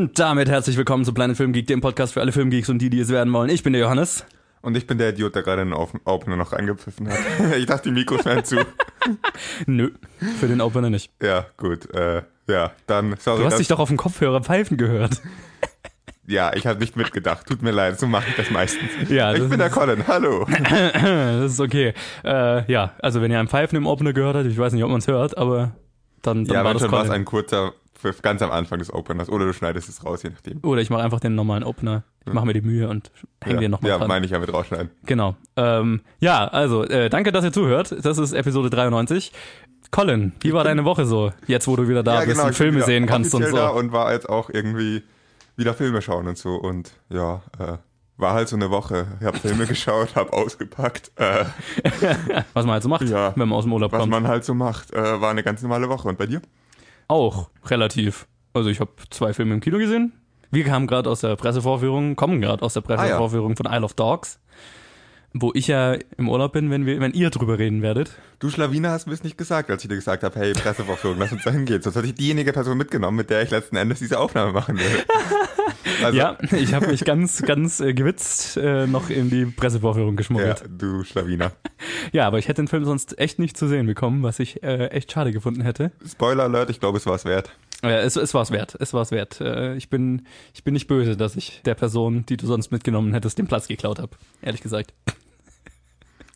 Und damit herzlich willkommen zu Planet Film Geek, dem Podcast für alle Filmgeeks und die, die es werden wollen. Ich bin der Johannes. Und ich bin der Idiot, der gerade den Opener noch angepfiffen hat. ich dachte, die Mikros wären zu. Nö, für den Opener nicht. Ja, gut. Äh, ja, dann sorry. Du hast dich doch auf dem Kopfhörer pfeifen gehört. Ja, ich habe nicht mitgedacht. Tut mir leid, so mache ich das meistens. Ja, das ich bin der Colin, hallo. das ist okay. Äh, ja, also wenn ihr einen Pfeifen im Opener gehört habt, ich weiß nicht, ob man es hört, aber dann, dann ja, war das schon war es ein kurzer, ganz am Anfang des Openers. Oder du schneidest es raus, je nachdem. Oder ich mache einfach den normalen Opener. Ich mache mir die Mühe und hänge ja, den nochmal ja, dran. Ja, meine ich ja mit rausschneiden. Genau. Ähm, ja, also äh, danke, dass ihr zuhört. Das ist Episode 93. Colin, wie war deine Woche so, jetzt wo du wieder da ja, bist genau, und Filme sehen kannst und so? Da und war jetzt auch irgendwie wieder Filme schauen und so. Und ja, äh, war halt so eine Woche. Ich habe Filme geschaut, habe ausgepackt. Äh, was man halt so macht, ja, wenn man aus dem Urlaub was kommt. Was man halt so macht. Äh, war eine ganz normale Woche. Und bei dir? Auch relativ. Also ich habe zwei Filme im Kino gesehen. Wir kamen gerade aus der Pressevorführung, kommen gerade aus der Pressevorführung ah, ja. von Isle of Dogs wo ich ja im Urlaub bin, wenn, wir, wenn ihr drüber reden werdet. Du Schlawiner hast mir es nicht gesagt, als ich dir gesagt habe, hey, Pressevorführung, lass uns da hingehen. Sonst hätte ich diejenige Person mitgenommen, mit der ich letzten Endes diese Aufnahme machen würde. Also. Ja, ich habe mich ganz, ganz äh, gewitzt äh, noch in die Pressevorführung geschmuggelt. Ja, du Schlawiner. ja, aber ich hätte den Film sonst echt nicht zu sehen bekommen, was ich äh, echt schade gefunden hätte. Spoiler Alert, ich glaube, es war es wert. Ja, es, es war es wert. Es war es wert. Äh, ich bin, ich bin nicht böse, dass ich der Person, die du sonst mitgenommen hättest, den Platz geklaut habe. Ehrlich gesagt.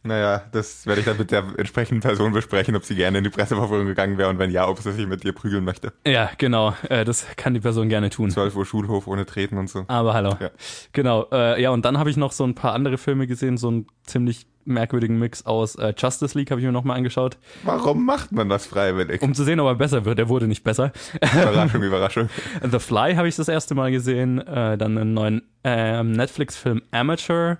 Naja, das werde ich dann mit der entsprechenden Person besprechen, ob sie gerne in die Presseverfolgung gegangen wäre und wenn ja, ob sie sich mit dir prügeln möchte. Ja, genau. Äh, das kann die Person gerne tun. 12 Uhr Schulhof ohne Treten und so. Aber hallo. Ja. Genau. Äh, ja, und dann habe ich noch so ein paar andere Filme gesehen, so einen ziemlich merkwürdigen Mix aus äh, Justice League habe ich mir nochmal angeschaut. Warum macht man das freiwillig? Um zu sehen, ob er besser wird. Er wurde nicht besser. Überraschung, Überraschung. The Fly habe ich das erste Mal gesehen. Äh, dann einen neuen äh, Netflix-Film Amateur.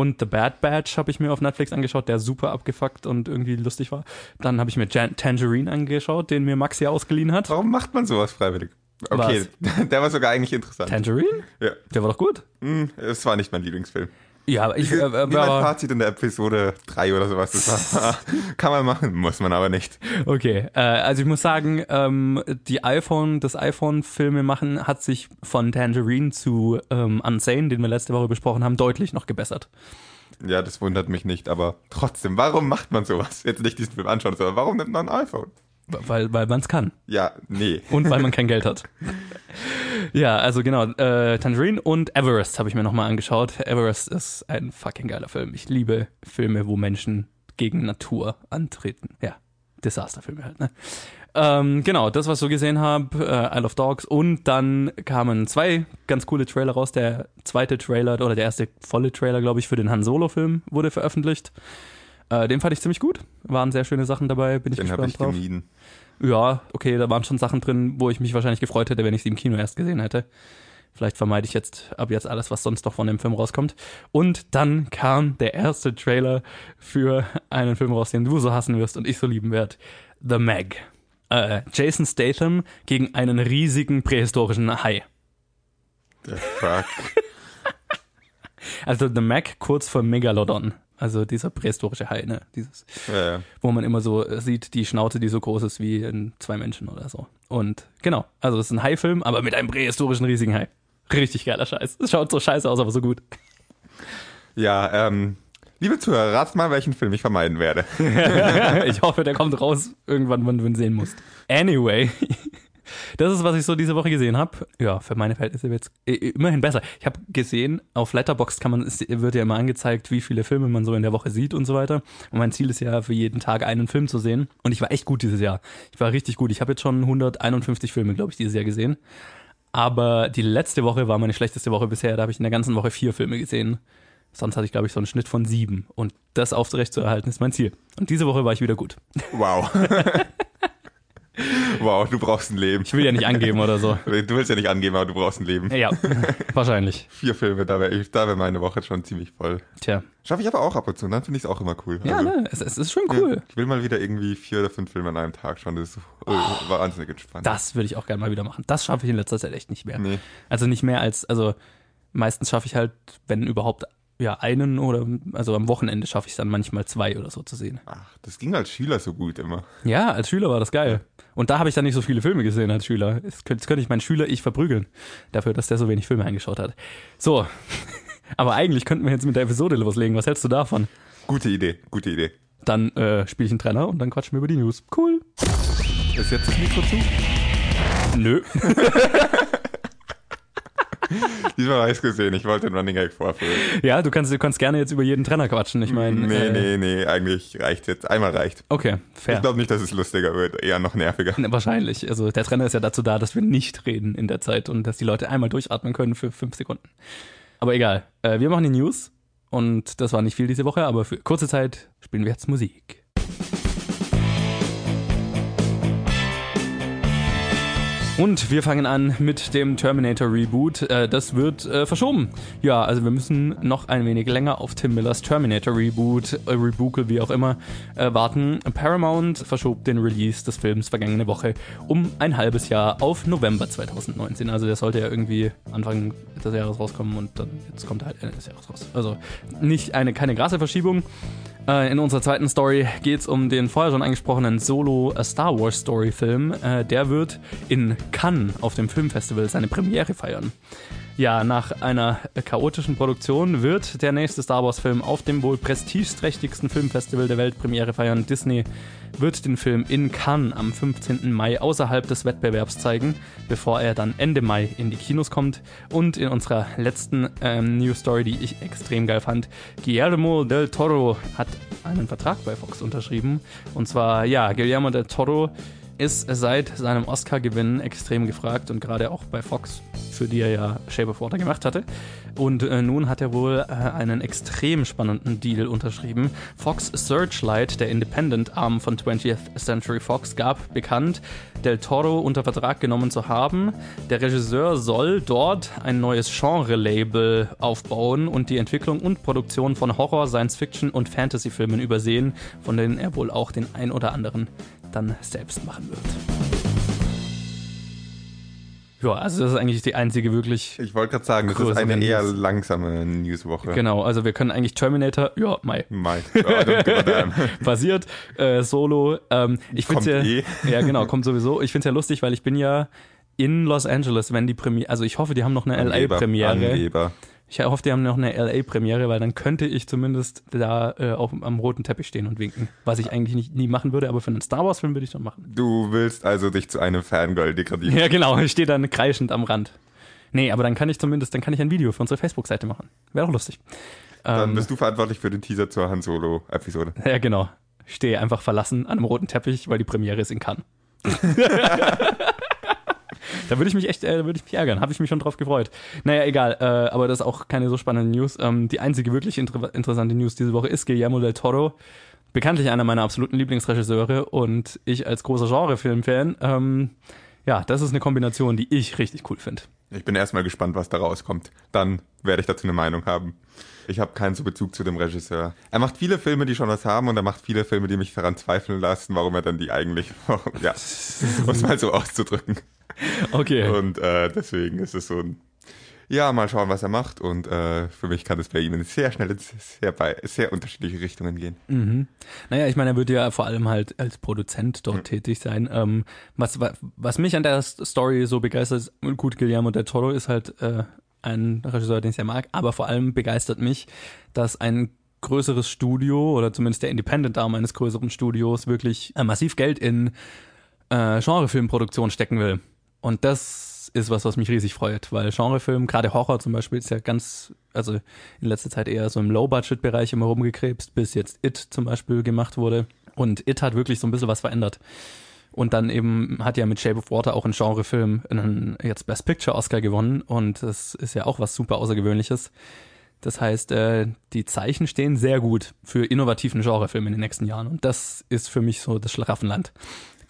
Und The Bad Batch habe ich mir auf Netflix angeschaut, der super abgefuckt und irgendwie lustig war. Dann habe ich mir Jan Tangerine angeschaut, den mir Max ja ausgeliehen hat. Warum macht man sowas freiwillig? Okay, Was? der war sogar eigentlich interessant. Tangerine? Ja. Der war doch gut. Hm, es war nicht mein Lieblingsfilm. Ja, aber ich. Äh, äh, mein Fazit in der Episode 3 oder sowas. Das war, kann man machen, muss man aber nicht. Okay, äh, also ich muss sagen, ähm, die iPhone, das iPhone-Filme machen hat sich von Tangerine zu ähm, Unsane, den wir letzte Woche besprochen haben, deutlich noch gebessert. Ja, das wundert mich nicht, aber trotzdem, warum macht man sowas? Jetzt nicht diesen Film anschauen, sondern warum nimmt man ein iPhone? Weil, weil man es kann. Ja, nee. Und weil man kein Geld hat. ja, also genau, äh, Tangerine und Everest habe ich mir nochmal angeschaut. Everest ist ein fucking geiler Film. Ich liebe Filme, wo Menschen gegen Natur antreten. Ja, Desasterfilme halt, ne? Ähm, genau, das, was ich so gesehen habe, äh, Isle of Dogs. Und dann kamen zwei ganz coole Trailer raus. Der zweite Trailer oder der erste volle Trailer, glaube ich, für den Han Solo-Film wurde veröffentlicht. Äh, den fand ich ziemlich gut. Waren sehr schöne Sachen dabei. Bin ich den gespannt ich drauf. Gemieden. Ja, okay, da waren schon Sachen drin, wo ich mich wahrscheinlich gefreut hätte, wenn ich sie im Kino erst gesehen hätte. Vielleicht vermeide ich jetzt ab jetzt alles, was sonst noch von dem Film rauskommt. Und dann kam der erste Trailer für einen Film raus, den du so hassen wirst und ich so lieben werde. The Meg. Äh, Jason Statham gegen einen riesigen prähistorischen Hai. The fuck? also The Meg kurz vor Megalodon. Also dieser prähistorische Hai, ne? Dieses, ja, ja. wo man immer so sieht, die Schnauze, die so groß ist wie in zwei Menschen oder so. Und genau, also es ist ein Hai-Film, aber mit einem prähistorischen riesigen Hai. Richtig geiler Scheiß. Es schaut so scheiße aus, aber so gut. Ja, ähm, liebe Zuhörer, rat mal, welchen Film ich vermeiden werde. ich hoffe, der kommt raus irgendwann, wenn du ihn sehen musst. Anyway, das ist, was ich so diese Woche gesehen habe. Ja, für meine Verhältnisse jetzt immerhin besser. Ich habe gesehen, auf Letterboxd kann man, es wird ja immer angezeigt, wie viele Filme man so in der Woche sieht und so weiter. Und mein Ziel ist ja, für jeden Tag einen Film zu sehen. Und ich war echt gut dieses Jahr. Ich war richtig gut. Ich habe jetzt schon 151 Filme, glaube ich, dieses Jahr gesehen. Aber die letzte Woche war meine schlechteste Woche bisher. Da habe ich in der ganzen Woche vier Filme gesehen. Sonst hatte ich, glaube ich, so einen Schnitt von sieben. Und das aufrecht zu erhalten, ist mein Ziel. Und diese Woche war ich wieder gut. Wow. Wow, du brauchst ein Leben. Ich will ja nicht angeben oder so. Du willst ja nicht angeben, aber du brauchst ein Leben. Ja, wahrscheinlich. Vier Filme, da wäre wär meine Woche schon ziemlich voll. Tja. Schaffe ich aber auch ab und zu, dann finde ich es auch immer cool. Ja, also, ne, es, es, ist schon cool. Ja, ich will mal wieder irgendwie vier oder fünf Filme an einem Tag schauen. Das ist oh, wahnsinnig entspannt. Das würde ich auch gerne mal wieder machen. Das schaffe ich in letzter Zeit echt nicht mehr. Nee. Also nicht mehr als, also meistens schaffe ich halt, wenn überhaupt ja, einen oder also am Wochenende schaffe ich es dann manchmal zwei oder so zu sehen. Ach, das ging als Schüler so gut immer. Ja, als Schüler war das geil. Und da habe ich dann nicht so viele Filme gesehen als Schüler. Jetzt könnte, könnte ich meinen Schüler ich verprügeln, dafür, dass der so wenig Filme eingeschaut hat. So, aber eigentlich könnten wir jetzt mit der Episode loslegen. Was hältst du davon? Gute Idee, gute Idee. Dann äh, spiele ich einen Trainer und dann quatschen wir über die News. Cool. Ist jetzt das Mikro zu? Nö. Diesmal habe ich gesehen, ich wollte den Running Gag vorführen. Ja, du kannst, du kannst gerne jetzt über jeden Trainer quatschen. Ich meine. Nee, äh, nee, nee, eigentlich reicht jetzt. Einmal reicht. Okay, fair. Ich glaube nicht, dass es lustiger wird, eher noch nerviger. Ne, Wahrscheinlich. Also der Trainer ist ja dazu da, dass wir nicht reden in der Zeit und dass die Leute einmal durchatmen können für fünf Sekunden. Aber egal. Äh, wir machen die News und das war nicht viel diese Woche, aber für kurze Zeit spielen wir jetzt Musik. Und wir fangen an mit dem Terminator Reboot. Äh, das wird äh, verschoben. Ja, also wir müssen noch ein wenig länger auf Tim Millers Terminator Reboot, äh, Rebookel, wie auch immer, äh, warten. Paramount verschob den Release des Films vergangene Woche um ein halbes Jahr auf November 2019. Also der sollte ja irgendwie Anfang des Jahres rauskommen und dann jetzt kommt er halt Ende des Jahres raus. Also nicht eine keine krasse Verschiebung. In unserer zweiten Story geht es um den vorher schon angesprochenen Solo Star Wars Story Film. Der wird in Cannes auf dem Filmfestival seine Premiere feiern. Ja, nach einer chaotischen Produktion wird der nächste Star Wars Film auf dem wohl prestigeträchtigsten Filmfestival der Welt Premiere feiern. Disney wird den Film in Cannes am 15. Mai außerhalb des Wettbewerbs zeigen, bevor er dann Ende Mai in die Kinos kommt. Und in unserer letzten ähm, News Story, die ich extrem geil fand, Guillermo del Toro hat einen Vertrag bei Fox unterschrieben. Und zwar, ja, Guillermo del Toro ist seit seinem Oscar-Gewinn extrem gefragt und gerade auch bei Fox, für die er ja Shape of Water gemacht hatte. Und äh, nun hat er wohl äh, einen extrem spannenden Deal unterschrieben. Fox Searchlight, der Independent-Arm von 20th Century Fox, gab bekannt, Del Toro unter Vertrag genommen zu haben. Der Regisseur soll dort ein neues Genre-Label aufbauen und die Entwicklung und Produktion von Horror, Science-Fiction und Fantasy-Filmen übersehen, von denen er wohl auch den ein oder anderen dann selbst machen wird. Ja, also das ist eigentlich die einzige wirklich. Ich wollte gerade sagen, das ist eine eher News. langsame Newswoche. Genau, also wir können eigentlich Terminator, ja, Mai, Mai. Basiert, äh, Solo. Ähm, ich finde Kommt ja, eh. ja genau, kommt sowieso. Ich finde es ja lustig, weil ich bin ja in Los Angeles, wenn die Premiere, also ich hoffe, die haben noch eine Angeber, LA-Premiere. Ich hoffe, die haben noch eine LA-Premiere, weil dann könnte ich zumindest da äh, auf, am roten Teppich stehen und winken. Was ich eigentlich nicht, nie machen würde, aber für einen Star Wars-Film würde ich schon machen. Du willst also dich zu einem Fangirl degradieren. Ja, genau, ich stehe dann kreischend am Rand. Nee, aber dann kann ich zumindest, dann kann ich ein Video für unsere Facebook-Seite machen. Wäre doch lustig. Dann Ähm, bist du verantwortlich für den Teaser zur Han Solo-Episode. ja, genau. Ich stehe einfach verlassen an einem roten Teppich, weil die Premiere ist in Cannes. da würde ich mich echt, äh, würde ich mich ärgern. Habe ich mich schon drauf gefreut. Naja, egal. Äh, aber das ist auch keine so spannende News. Ähm, die einzige wirklich inter interessante News diese Woche ist Guillermo del Toro. Bekanntlich einer meiner absoluten Lieblingsregisseure und ich als großer Genrefilm-Fan. Ähm, ja, das ist eine Kombination, die ich richtig cool finde. Ich bin erstmal gespannt, was da rauskommt. Dann werde ich dazu eine Meinung haben. Ich habe keinen so Bezug zu dem Regisseur. Er macht viele Filme, die schon was haben, und er macht viele Filme, die mich daran zweifeln lassen, warum er dann die eigentlich, ja, um es mal so auszudrücken. Okay. Und äh, deswegen ist es so ein, ja, mal schauen, was er macht. Und äh, für mich kann es bei ihm in sehr schnell sehr, bei, sehr unterschiedliche Richtungen gehen. Mhm. Naja, ich meine, er wird ja vor allem halt als Produzent dort tätig sein. Ähm, was, wa- was mich an der Story so begeistert, ist, gut, Guillermo del Toro ist halt äh, ein Regisseur, den ich sehr mag, aber vor allem begeistert mich, dass ein größeres Studio oder zumindest der Independent-Arm eines größeren Studios wirklich äh, massiv Geld in äh, Genrefilmproduktion stecken will. Und das ist was, was mich riesig freut, weil Genrefilm, gerade Horror zum Beispiel, ist ja ganz, also in letzter Zeit eher so im Low-Budget-Bereich immer rumgekrebst, bis jetzt It zum Beispiel gemacht wurde. Und It hat wirklich so ein bisschen was verändert. Und dann eben hat ja mit Shape of Water auch ein Genrefilm einen jetzt Best Picture Oscar gewonnen und das ist ja auch was super Außergewöhnliches. Das heißt, äh, die Zeichen stehen sehr gut für innovativen Genrefilm in den nächsten Jahren und das ist für mich so das Schlaraffenland.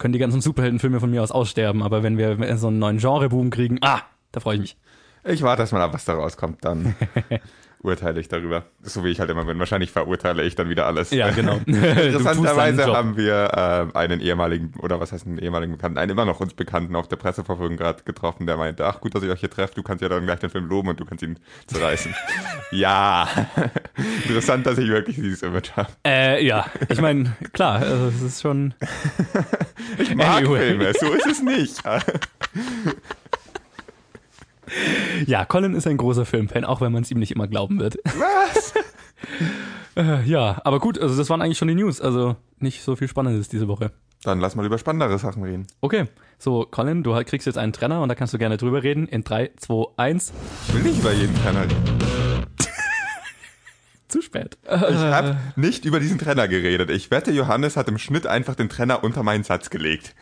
Können die ganzen Superheldenfilme von mir aus aussterben, aber wenn wir so einen neuen Genreboom kriegen, ah, da freue ich mich. Ich warte erst mal ab, was da rauskommt, dann urteile ich darüber. So wie ich halt immer bin. Wahrscheinlich verurteile ich dann wieder alles. Ja, genau. Interessanterweise haben wir äh, einen ehemaligen, oder was heißt einen ehemaligen Bekannten, einen immer noch uns Bekannten auf der Presseverfügung gerade getroffen, der meinte, ach gut, dass ich euch hier treffe, du kannst ja dann gleich den Film loben und du kannst ihn zerreißen. ja. Interessant, dass ich wirklich dieses Image habe. Äh, ja, ich meine, klar, also es ist schon. ich mag anyway. Filme, so ist es nicht. Ja, Colin ist ein großer Filmfan, auch wenn man es ihm nicht immer glauben wird. Was? äh, ja, aber gut, also das waren eigentlich schon die News. Also nicht so viel Spannendes diese Woche. Dann lass mal über spannendere Sachen reden. Okay, so Colin, du kriegst jetzt einen Trenner und da kannst du gerne drüber reden. In 3, 2, 1. Ich will nicht über jeden Trenner reden. Zu spät. Ich habe nicht über diesen Trenner geredet. Ich wette, Johannes hat im Schnitt einfach den Trenner unter meinen Satz gelegt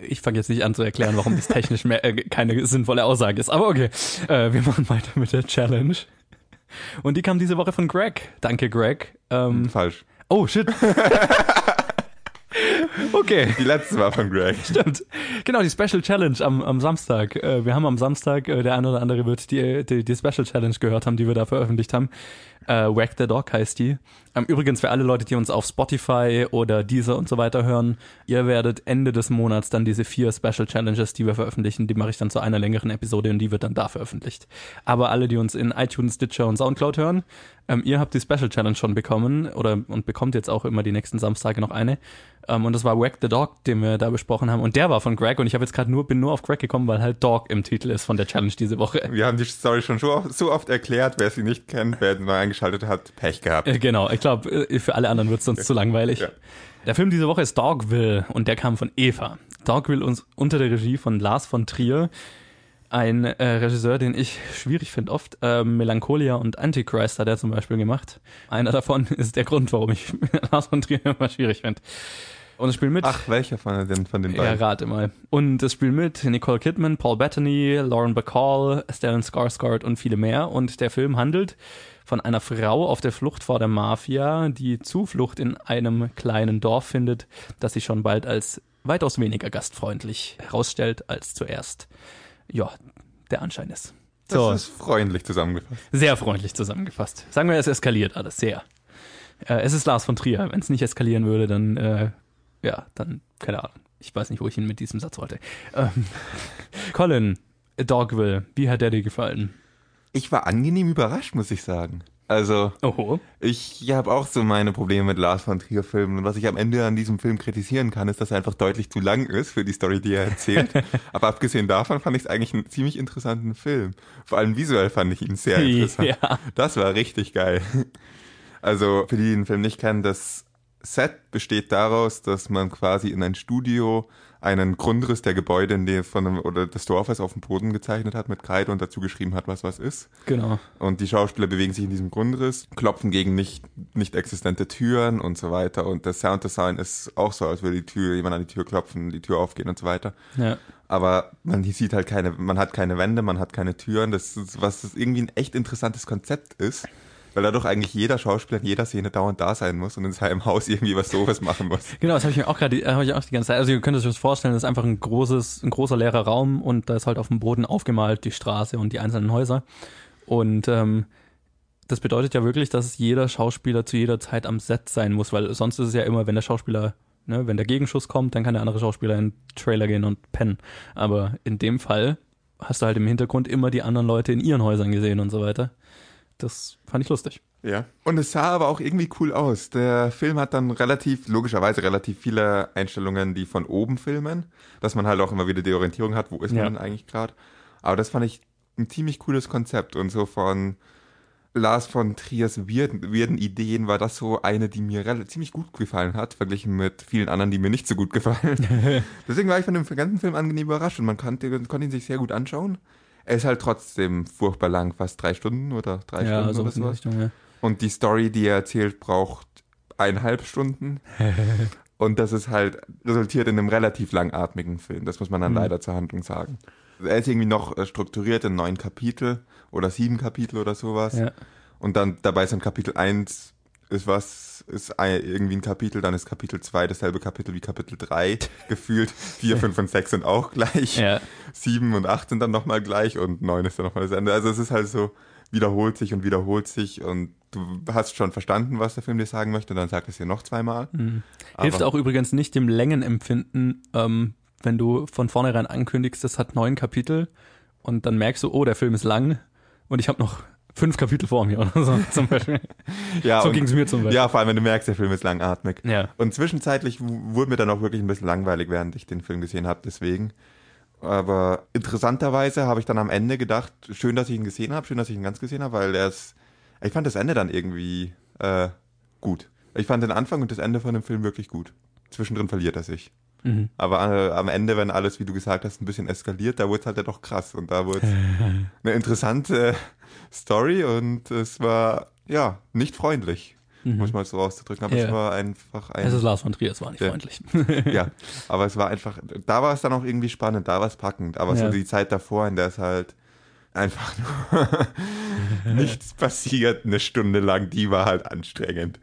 ich fange jetzt nicht an zu erklären, warum das technisch mehr, äh, keine sinnvolle Aussage ist. Aber okay, äh, wir machen weiter mit der Challenge. Und die kam diese Woche von Greg. Danke, Greg. Ähm, Falsch. Oh, shit. Okay. Die letzte war von Greg. Stimmt. Genau, die Special Challenge am, am Samstag. Äh, wir haben am Samstag, äh, der eine oder andere wird die, die, die Special Challenge gehört haben, die wir da veröffentlicht haben. Äh, Whack the Dog heißt die. Ähm, übrigens für alle Leute, die uns auf Spotify oder Deezer und so weiter hören, ihr werdet Ende des Monats dann diese vier Special Challenges, die wir veröffentlichen, die mache ich dann zu einer längeren Episode und die wird dann da veröffentlicht. Aber alle, die uns in iTunes, Stitcher und Soundcloud hören, ähm, ihr habt die Special Challenge schon bekommen oder und bekommt jetzt auch immer die nächsten Samstage noch eine. Ähm, und das war Whack the Dog, den wir da besprochen haben. Und der war von Greg und ich habe jetzt gerade nur, bin nur auf Greg gekommen, weil halt Dog im Titel ist von der Challenge diese Woche. Wir haben die Story schon so oft erklärt. Wer sie nicht kennt, wer neu eingeschaltet hat, Pech gehabt. Äh, genau, ich glaube, äh, für alle anderen wird es sonst zu langweilig. Ja. Der Film diese Woche ist Dogville und der kam von Eva. Dogville uns unter der Regie von Lars von Trier ein äh, Regisseur, den ich schwierig finde oft. Äh, Melancholia und Antichrist hat er zum Beispiel gemacht. Einer davon ist der Grund, warum ich Lars von Trier immer schwierig finde. Und es spielt mit. Ach, welcher von den, von den beiden? Ja, rate mal. Und es spielt mit Nicole Kidman, Paul Bettany, Lauren Bacall, Stellan Skarsgård und viele mehr. Und der Film handelt von einer Frau auf der Flucht vor der Mafia, die Zuflucht in einem kleinen Dorf findet, das sich schon bald als weitaus weniger gastfreundlich herausstellt als zuerst ja, der Anschein ist. So. Das ist freundlich zusammengefasst. Sehr freundlich zusammengefasst. Sagen wir, es eskaliert alles sehr. Äh, es ist Lars von Trier. Wenn es nicht eskalieren würde, dann, äh, ja, dann, keine Ahnung. Ich weiß nicht, wo ich ihn mit diesem Satz wollte. Ähm, Colin, Dogville, wie hat der dir gefallen? Ich war angenehm überrascht, muss ich sagen. Also, Oho. ich habe auch so meine Probleme mit Lars von Trier Filmen. Und was ich am Ende an diesem Film kritisieren kann, ist, dass er einfach deutlich zu lang ist für die Story, die er erzählt. Aber abgesehen davon fand ich es eigentlich einen ziemlich interessanten Film. Vor allem visuell fand ich ihn sehr interessant. Ja. Das war richtig geil. Also, für die, die den Film nicht kennen, das Set besteht daraus, dass man quasi in ein Studio einen Grundriss der Gebäude in dem von einem, oder des Dorfes auf dem Boden gezeichnet hat mit Kreide und dazu geschrieben hat, was was ist. Genau. Und die Schauspieler bewegen sich in diesem Grundriss, klopfen gegen nicht, nicht existente Türen und so weiter. Und das Sounddesign ist auch so, als würde die Tür, jemand an die Tür klopfen, die Tür aufgehen und so weiter. Ja. Aber man sieht halt keine, man hat keine Wände, man hat keine Türen. Das ist, was das irgendwie ein echt interessantes Konzept ist weil da doch eigentlich jeder Schauspieler in jeder Szene dauernd da sein muss und in seinem Haus irgendwie was sowas machen muss. Genau, das habe ich mir auch gerade, habe ich auch die ganze Zeit. Also ihr könnt euch das vorstellen, das ist einfach ein großes, ein großer leerer Raum und da ist halt auf dem Boden aufgemalt die Straße und die einzelnen Häuser. Und ähm, das bedeutet ja wirklich, dass jeder Schauspieler zu jeder Zeit am Set sein muss, weil sonst ist es ja immer, wenn der Schauspieler, ne, wenn der Gegenschuss kommt, dann kann der andere Schauspieler in den Trailer gehen und pennen. Aber in dem Fall hast du halt im Hintergrund immer die anderen Leute in ihren Häusern gesehen und so weiter. Das fand ich lustig. Ja. Und es sah aber auch irgendwie cool aus. Der Film hat dann relativ, logischerweise relativ viele Einstellungen, die von oben filmen, dass man halt auch immer wieder die Orientierung hat, wo ist man denn eigentlich gerade. Aber das fand ich ein ziemlich cooles Konzept und so von Lars von Triers weirden, weirden Ideen war das so eine, die mir ziemlich gut gefallen hat, verglichen mit vielen anderen, die mir nicht so gut gefallen. Deswegen war ich von dem ganzen Film angenehm überrascht und man konnte, konnte ihn sich sehr gut anschauen. Er ist halt trotzdem furchtbar lang, fast drei Stunden oder drei ja, Stunden also oder sowas. Richtung, ja. Und die Story, die er erzählt, braucht eineinhalb Stunden. Und das ist halt, resultiert in einem relativ langatmigen Film. Das muss man dann mhm. leider zur Handlung sagen. Er ist irgendwie noch äh, strukturiert in neun Kapitel oder sieben Kapitel oder sowas. Ja. Und dann dabei ist ein Kapitel eins ist was, ist irgendwie ein Kapitel, dann ist Kapitel 2 dasselbe Kapitel wie Kapitel 3 gefühlt. 4, 5 und 6 sind auch gleich. Ja. 7 und 8 sind dann nochmal gleich und 9 ist dann nochmal das Ende. Also es ist halt so, wiederholt sich und wiederholt sich und du hast schon verstanden, was der Film dir sagen möchte und dann sagt es dir noch zweimal. Mhm. Hilft auch übrigens nicht dem Längenempfinden, ähm, wenn du von vornherein ankündigst, das hat neun Kapitel und dann merkst du, oh, der Film ist lang und ich habe noch fünf Kapitel vor mir oder so zum Beispiel. Ja, so ging es mir zum Beispiel. Ja, vor allem, wenn du merkst, der Film ist langatmig. Ja. Und zwischenzeitlich wurde mir dann auch wirklich ein bisschen langweilig, während ich den Film gesehen habe, deswegen. Aber interessanterweise habe ich dann am Ende gedacht, schön, dass ich ihn gesehen habe, schön, dass ich ihn ganz gesehen habe, weil er ist, ich fand das Ende dann irgendwie äh, gut. Ich fand den Anfang und das Ende von dem Film wirklich gut. Zwischendrin verliert er sich. Mhm. Aber äh, am Ende, wenn alles, wie du gesagt hast, ein bisschen eskaliert, da wurde es halt ja doch krass. Und da wurde es eine interessante Story und es war, ja, nicht freundlich, muss man so auszudrücken. Aber Mhm. Ja. es war einfach ein. Es ist Lars von Trier, es war nicht Ja. freundlich. ja, aber es war einfach, da war es dann auch irgendwie spannend, da war es packend. Aber so die Zeit davor, in der es halt einfach nur nichts passiert, eine Stunde lang, die war halt anstrengend.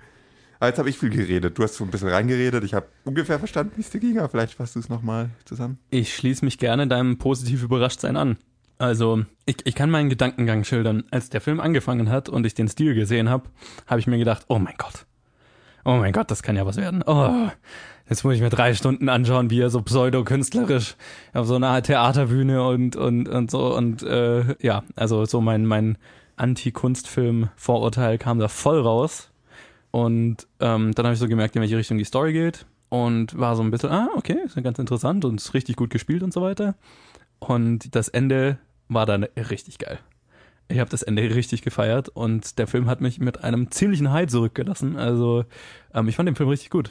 Aber jetzt habe ich viel geredet. Du hast so ein bisschen reingeredet. Ich habe ungefähr verstanden, wie es dir ging, aber vielleicht fasst du es nochmal zusammen. Ich schließe mich gerne deinem positiv Überraschtsein an. Also, ich, ich kann meinen Gedankengang schildern. Als der Film angefangen hat und ich den Stil gesehen habe, habe ich mir gedacht, oh mein Gott. Oh mein Gott, das kann ja was werden. Oh, jetzt muss ich mir drei Stunden anschauen, wie er so pseudo-künstlerisch auf so einer Theaterbühne und, und, und so. Und äh, ja, also so mein, mein Anti-Kunstfilm-Vorurteil kam da voll raus. Und ähm, dann habe ich so gemerkt, in welche Richtung die Story geht. Und war so ein bisschen, ah, okay, ist ja ganz interessant und ist richtig gut gespielt und so weiter. Und das Ende war dann richtig geil. Ich habe das Ende richtig gefeiert und der Film hat mich mit einem ziemlichen High zurückgelassen. Also ähm, ich fand den Film richtig gut.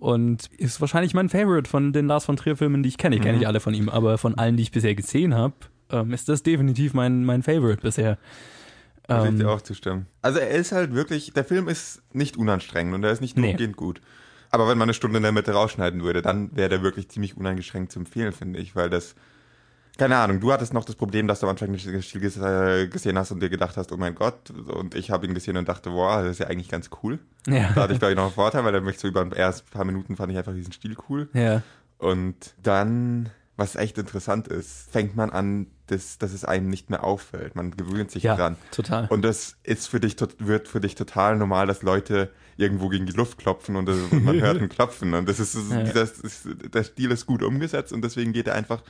Und ist wahrscheinlich mein Favorite von den Lars von Trier Filmen, die ich kenne. Ich kenne Mhm. nicht alle von ihm, aber von allen, die ich bisher gesehen habe, ähm, ist das definitiv mein, mein Favorite bisher. Ich Ähm, dir auch zustimmen. Also er ist halt wirklich, der Film ist nicht unanstrengend und er ist nicht Nee. durchgehend gut. Aber wenn man eine Stunde in der Mitte rausschneiden würde, dann wäre der wirklich ziemlich uneingeschränkt zu empfehlen, finde ich, weil das, keine Ahnung, du hattest noch das Problem, dass du am Anfang nicht den Stil ges- äh, gesehen hast und dir gedacht hast, oh mein Gott, und ich habe ihn gesehen und dachte, wow, das ist ja eigentlich ganz cool. ja. Da hatte ich, glaube ich, noch einen Vorteil, weil er mich so über ersten paar Minuten fand ich einfach diesen Stil cool. ja. Und dann, was echt interessant ist, fängt man an, dass, dass es einem nicht mehr auffällt. Man gewöhnt sich Ja, dran. total. Und das ist für dich, wird für dich total normal, dass Leute irgendwo gegen die Luft klopfen und, das, und man hört ein Klopfen. Und das ist, Ja. das ist, der Stil ist gut umgesetzt und deswegen geht er einfach,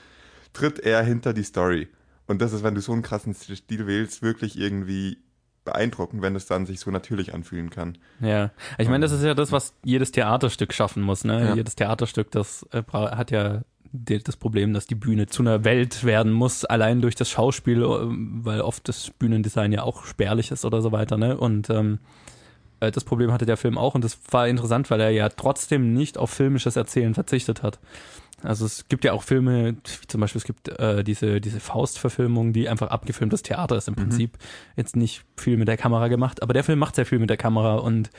tritt er hinter die Story. Und das ist, wenn du so einen krassen Stil wählst, wirklich irgendwie beeindruckend, wenn es dann sich so natürlich anfühlen kann. Ja, ich meine, das ist ja das, was jedes Theaterstück schaffen muss. Ne? Ja. Jedes Theaterstück, das äh, hat ja das Problem, dass die Bühne zu einer Welt werden muss, allein durch das Schauspiel, ähm, weil oft das Bühnendesign ja auch spärlich ist oder so weiter. Ne? Und ähm, äh, das Problem hatte der Film auch und das war interessant, weil er ja trotzdem nicht auf filmisches Erzählen verzichtet hat. Also es gibt ja auch Filme, wie zum Beispiel es gibt äh, diese, diese Faust-Verfilmung, die einfach abgefilmtes Theater ist im Prinzip. Jetzt nicht viel mit der Kamera gemacht, aber der Film macht sehr viel mit der Kamera und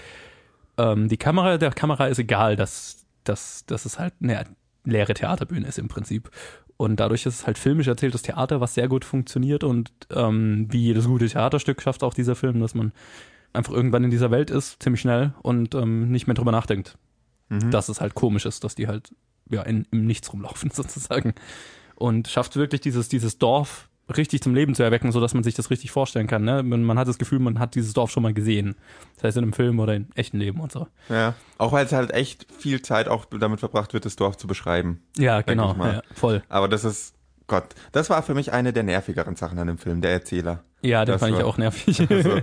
ähm, die Kamera, der Kamera ist egal, dass, dass, dass es halt eine leere Theaterbühne ist im Prinzip. Und dadurch ist es halt filmisch erzähltes Theater, was sehr gut funktioniert und ähm, wie jedes gute Theaterstück schafft auch dieser Film, dass man einfach irgendwann in dieser Welt ist, ziemlich schnell und ähm, nicht mehr drüber nachdenkt Mhm. dass es halt komisch ist, dass die halt ja in, im Nichts rumlaufen sozusagen und schafft wirklich dieses dieses Dorf richtig zum Leben zu erwecken, so dass man sich das richtig vorstellen kann. Ne? Man, man hat das Gefühl, man hat dieses Dorf schon mal gesehen, das heißt in einem Film oder in echten Leben und so. Ja. Auch weil es halt echt viel Zeit auch damit verbracht wird, das Dorf zu beschreiben. Ja, genau, ich ja, voll. Aber das ist, Gott, das war für mich eine der nervigeren Sachen an dem Film, der Erzähler. Ja, den Das fand ich war- auch nervig. Also,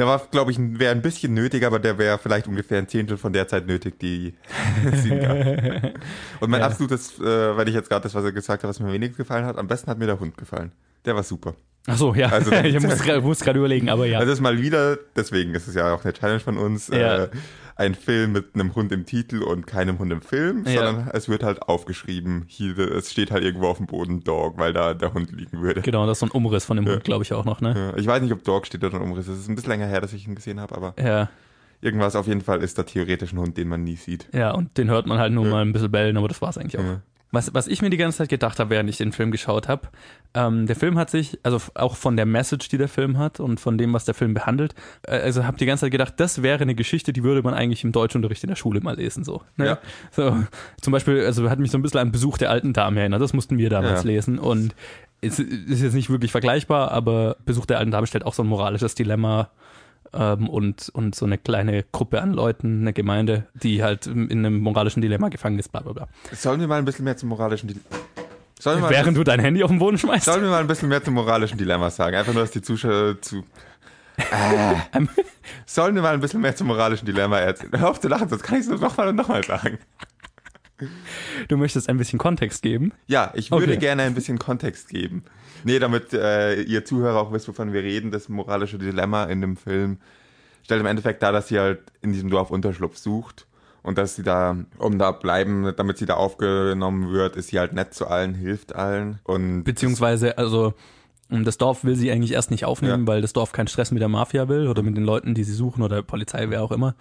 der war, glaube ich, wäre ein bisschen nötig, aber der wäre vielleicht ungefähr ein Zehntel von der Zeit nötig, die es ihm gab. Und mein Ja. absolutes, äh, weil ich jetzt gerade das, was er gesagt hat, was mir wenigstens gefallen hat, am besten hat mir der Hund gefallen. Der war super. Ach so, ja. Also- ich muss gerade überlegen, aber ja. Also das ist mal wieder, deswegen ist es ja auch eine Challenge von uns, Ja. äh, ein Film mit einem Hund im Titel und keinem Hund im Film, Ja. sondern es wird halt aufgeschrieben, hier, es steht halt irgendwo auf dem Boden Dog, weil da der Hund liegen würde. Genau, das ist so ein Umriss von dem Ja. Hund, glaube ich auch noch, ne? Ich weiß nicht, ob Dog steht oder ein Umriss. Es ist ein bisschen länger her, dass ich ihn gesehen habe, aber irgendwas auf jeden Fall ist da theoretisch ein Hund, den man nie sieht. ja, und den hört man halt nur mal ein bisschen bellen, aber das war's eigentlich auch. Was, was ich mir die ganze Zeit gedacht habe, während ich den Film geschaut habe, ähm, der Film hat sich, also auch von der Message, die der Film hat und von dem, was der Film behandelt, äh, also habe die ganze Zeit gedacht, das wäre eine Geschichte, die würde man eigentlich im Deutschunterricht in der Schule mal lesen. So, ne? Ja. so Zum Beispiel, also hat mich so ein bisschen an Besuch der alten Dame erinnert, das mussten wir damals Ja. lesen und es ist jetzt nicht wirklich vergleichbar, aber Besuch der alten Dame stellt auch so ein moralisches Dilemma ähm, und, und so eine kleine Gruppe an Leuten, eine Gemeinde, die halt in einem moralischen Dilemma gefangen ist, bla bla bla. Sollen wir mal ein bisschen mehr zum moralischen Dilemma. Sollen wir, mal, Während du dein Handy auf den Boden schmeißt. sollen wir mal ein bisschen mehr zum moralischen Dilemma sagen? Einfach nur, dass die Zuschauer zu. Äh. Sollen wir mal ein bisschen mehr zum moralischen Dilemma erzählen? Hör auf zu lachen, sonst kann ich es nochmal und nochmal sagen. Du möchtest ein bisschen Kontext geben. Ja, ich würde Okay. gerne ein bisschen Kontext geben. Nee, damit äh, ihr Zuhörer auch wisst, wovon wir reden. Das moralische Dilemma in dem Film stellt im Endeffekt dar, dass sie halt in diesem Dorf Unterschlupf sucht. Und dass sie da, um da bleiben, damit sie da aufgenommen wird, ist sie halt nett zu allen, hilft allen. Und Beziehungsweise, also um, das Dorf will sie eigentlich erst nicht aufnehmen, Ja. weil das Dorf keinen Stress mit der Mafia will oder mit den Leuten, die sie suchen oder Polizei, wer auch immer.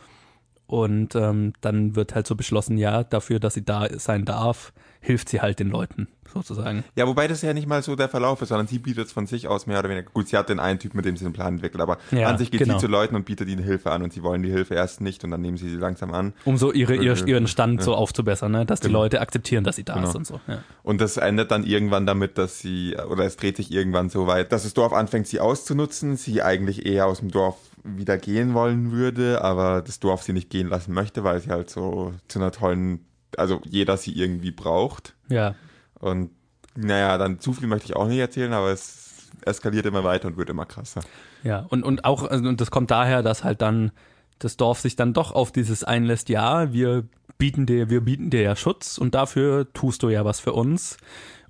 Und ähm, dann wird halt so beschlossen, ja, dafür, dass sie da sein darf, hilft sie halt den Leuten, sozusagen. Ja, wobei das ja nicht mal so der Verlauf ist, sondern sie bietet es von sich aus mehr oder weniger. Gut, sie hat den einen Typ, mit dem sie den Plan entwickelt, aber Ja, an sich geht genau. sie zu Leuten und bietet ihnen Hilfe an und sie wollen die Hilfe erst nicht und dann nehmen sie sie langsam an. Um so ihre, ihr, Ja. ihren Stand so aufzubessern, ne? dass die Genau. Leute akzeptieren, dass sie da Genau. ist und so. Ja. Und das endet dann irgendwann damit, dass sie, oder es dreht sich irgendwann so weit, dass das Dorf anfängt, sie auszunutzen, sie eigentlich eher aus dem Dorf wieder gehen wollen würde, aber das Dorf sie nicht gehen lassen möchte, weil sie halt so zu einer tollen, also jeder sie irgendwie braucht. ja. Und naja, dann zu viel möchte ich auch nicht erzählen, aber es eskaliert immer weiter und wird immer krasser. Ja, und, und auch, also, und das kommt daher, dass halt dann das Dorf sich dann doch auf dieses einlässt, ja, wir bieten dir, wir bieten dir ja Schutz und dafür tust du ja was für uns.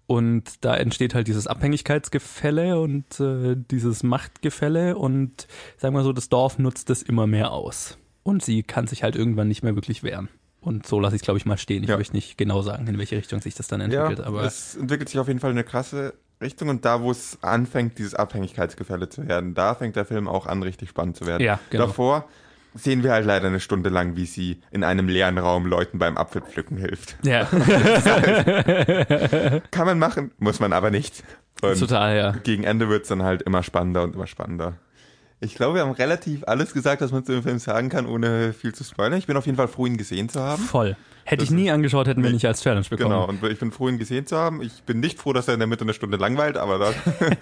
Und da entsteht halt dieses Abhängigkeitsgefälle und äh, dieses Machtgefälle und sagen wir so, das Dorf nutzt das immer mehr aus. Und sie kann sich halt irgendwann nicht mehr wirklich wehren. Und so lasse ich es, glaube ich, mal stehen. Ich Ja. möchte nicht genau sagen, in welche Richtung sich das dann entwickelt. aber es entwickelt sich auf jeden Fall in eine krasse Richtung und da, wo es anfängt, dieses Abhängigkeitsgefälle zu werden, da fängt der Film auch an, richtig spannend zu werden. Ja, genau. Davor sehen wir halt leider eine Stunde lang, wie sie in einem leeren Raum Leuten beim Apfelpflücken hilft. ja, Kann man machen, muss man aber nicht. Und total, ja. gegen Ende wird es dann halt immer spannender und immer spannender. Ich glaube, wir haben relativ alles gesagt, was man zu dem Film sagen kann, ohne viel zu spoilern. Ich bin auf jeden Fall froh, ihn gesehen zu haben. Voll. Hätte ich Das nie angeschaut, hätten wir nicht als Challenge bekommen. Genau, und ich bin froh, ihn gesehen zu haben. Ich bin nicht froh, dass er in der Mitte eine Stunde langweilt, aber, da,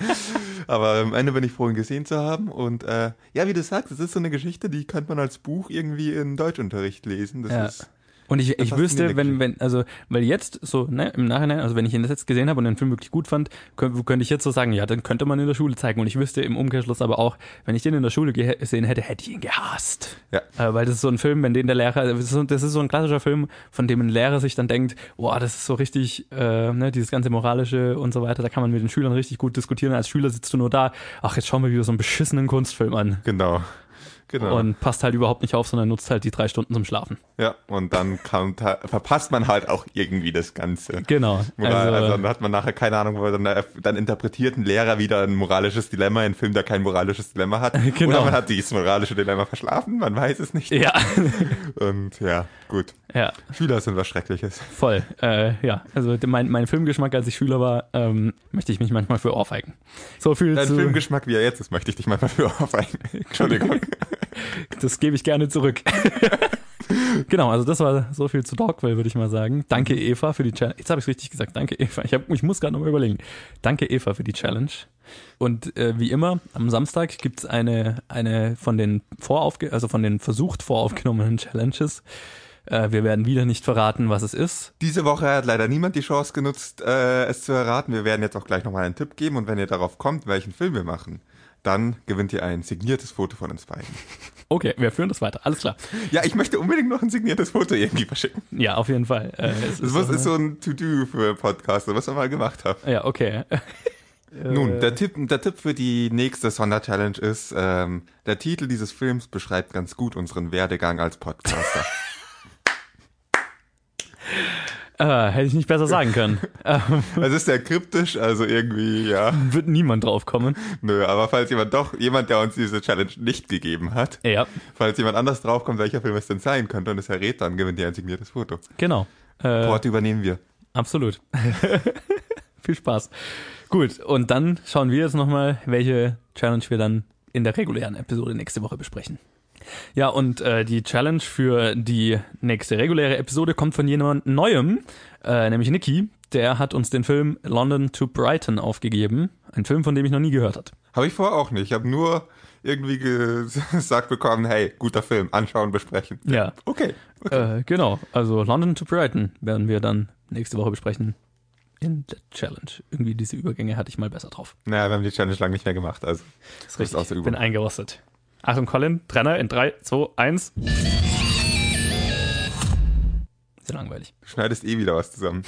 aber am Ende bin ich froh, ihn gesehen zu haben. Und äh, ja, wie du sagst, es ist so eine Geschichte, die könnte man als Buch irgendwie in Deutschunterricht lesen. Das Ja. ist Und ich, ich wüsste, wenn, wenn, also, weil jetzt so, ne, im Nachhinein, also wenn ich ihn das jetzt gesehen habe und den Film wirklich gut fand, könnte, könnte ich jetzt so sagen, ja, dann könnte man in der Schule zeigen. Und ich wüsste im Umkehrschluss aber auch, wenn ich den in der Schule ge- gesehen hätte, hätte ich ihn gehasst. Ja. Äh, weil das ist so ein Film, wenn den der Lehrer, das ist, so, das ist so ein klassischer Film, von dem ein Lehrer sich dann denkt, boah, das ist so richtig, äh, ne, dieses ganze moralische und so weiter, da kann man mit den Schülern richtig gut diskutieren. Als Schüler sitzt du nur da, ach, jetzt schauen wir wieder so einen beschissenen Kunstfilm an. genau. Genau. Und passt halt überhaupt nicht auf, sondern nutzt halt die drei Stunden zum Schlafen. ja, und dann kommt, verpasst man halt auch irgendwie das Ganze. Genau. Moral, also, dann hat man nachher keine Ahnung, wo dann, dann interpretiert ein Lehrer wieder ein moralisches Dilemma in einem Film, der kein moralisches Dilemma hat. Genau. Oder man hat dieses moralische Dilemma verschlafen, man weiß es nicht. ja, Und ja, gut. ja. Schüler sind was Schreckliches. Voll, äh, ja. Also mein, mein Filmgeschmack, als ich Schüler war, ähm, möchte ich mich manchmal für ohrfeigen. So viel Dein Filmgeschmack, wie er jetzt ist, möchte ich dich mal dafür aufweichen. Entschuldigung. Das gebe ich gerne zurück. genau, also das war so viel zu Dogville, würde ich mal sagen. Danke Eva für die Challenge. Jetzt habe ich es richtig gesagt. Danke Eva. Ich, hab, ich muss gerade nochmal überlegen. Danke Eva für die Challenge. Und äh, wie immer, am Samstag gibt's eine, eine von den voraufge also von den versucht voraufgenommenen Challenges. Äh, wir werden wieder nicht verraten, was es ist. Diese Woche hat leider niemand die Chance genutzt, äh, es zu erraten. Wir werden jetzt auch gleich nochmal einen Tipp geben und wenn ihr darauf kommt, welchen Film wir machen, dann gewinnt ihr ein signiertes Foto von uns beiden. Okay, wir führen das weiter. Alles klar. Ja, ich möchte unbedingt noch ein signiertes Foto irgendwie verschicken. Ja, auf jeden Fall. Äh, es Das muss, ist so ein To-Do für Podcaster, was wir mal gemacht haben. Ja, okay. Nun, der Tipp, der Tipp für die nächste Sonderchallenge ist, ähm, der Titel dieses Films beschreibt ganz gut unseren Werdegang als Podcaster. Äh, hätte ich nicht besser sagen können. Es ist sehr kryptisch, also irgendwie, ja, wird niemand drauf kommen. nö, aber falls jemand doch, jemand, der uns diese Challenge nicht gegeben hat, Ja, falls jemand anders draufkommt, welcher Film es denn sein könnte und es errät, dann gewinnt ihr ein signiertes Foto. genau. Äh, Port übernehmen wir. absolut. Viel Spaß. Gut, und dann schauen wir jetzt nochmal, welche Challenge wir dann in der regulären Episode nächste Woche besprechen. Ja, und äh, die Challenge für die nächste reguläre Episode kommt von jemand Neuem, äh, nämlich Niki. Der hat uns den Film London to Brighton aufgegeben. Ein Film, von dem ich noch nie gehört habe. Habe ich vorher auch nicht. Ich habe nur irgendwie gesagt bekommen, hey, guter Film, anschauen, besprechen. Ja. Okay. okay. Äh, genau, also London to Brighton werden wir dann nächste Woche besprechen in der Challenge. Irgendwie diese Übergänge hatte ich mal besser drauf. Naja, wir haben die Challenge lange nicht mehr gemacht, also das ist richtig. Auch so ich bin eingerostet. Achtung, Colin, Trenner in 3, 2, 1. Sehr langweilig. Du schneidest eh wieder was zusammen.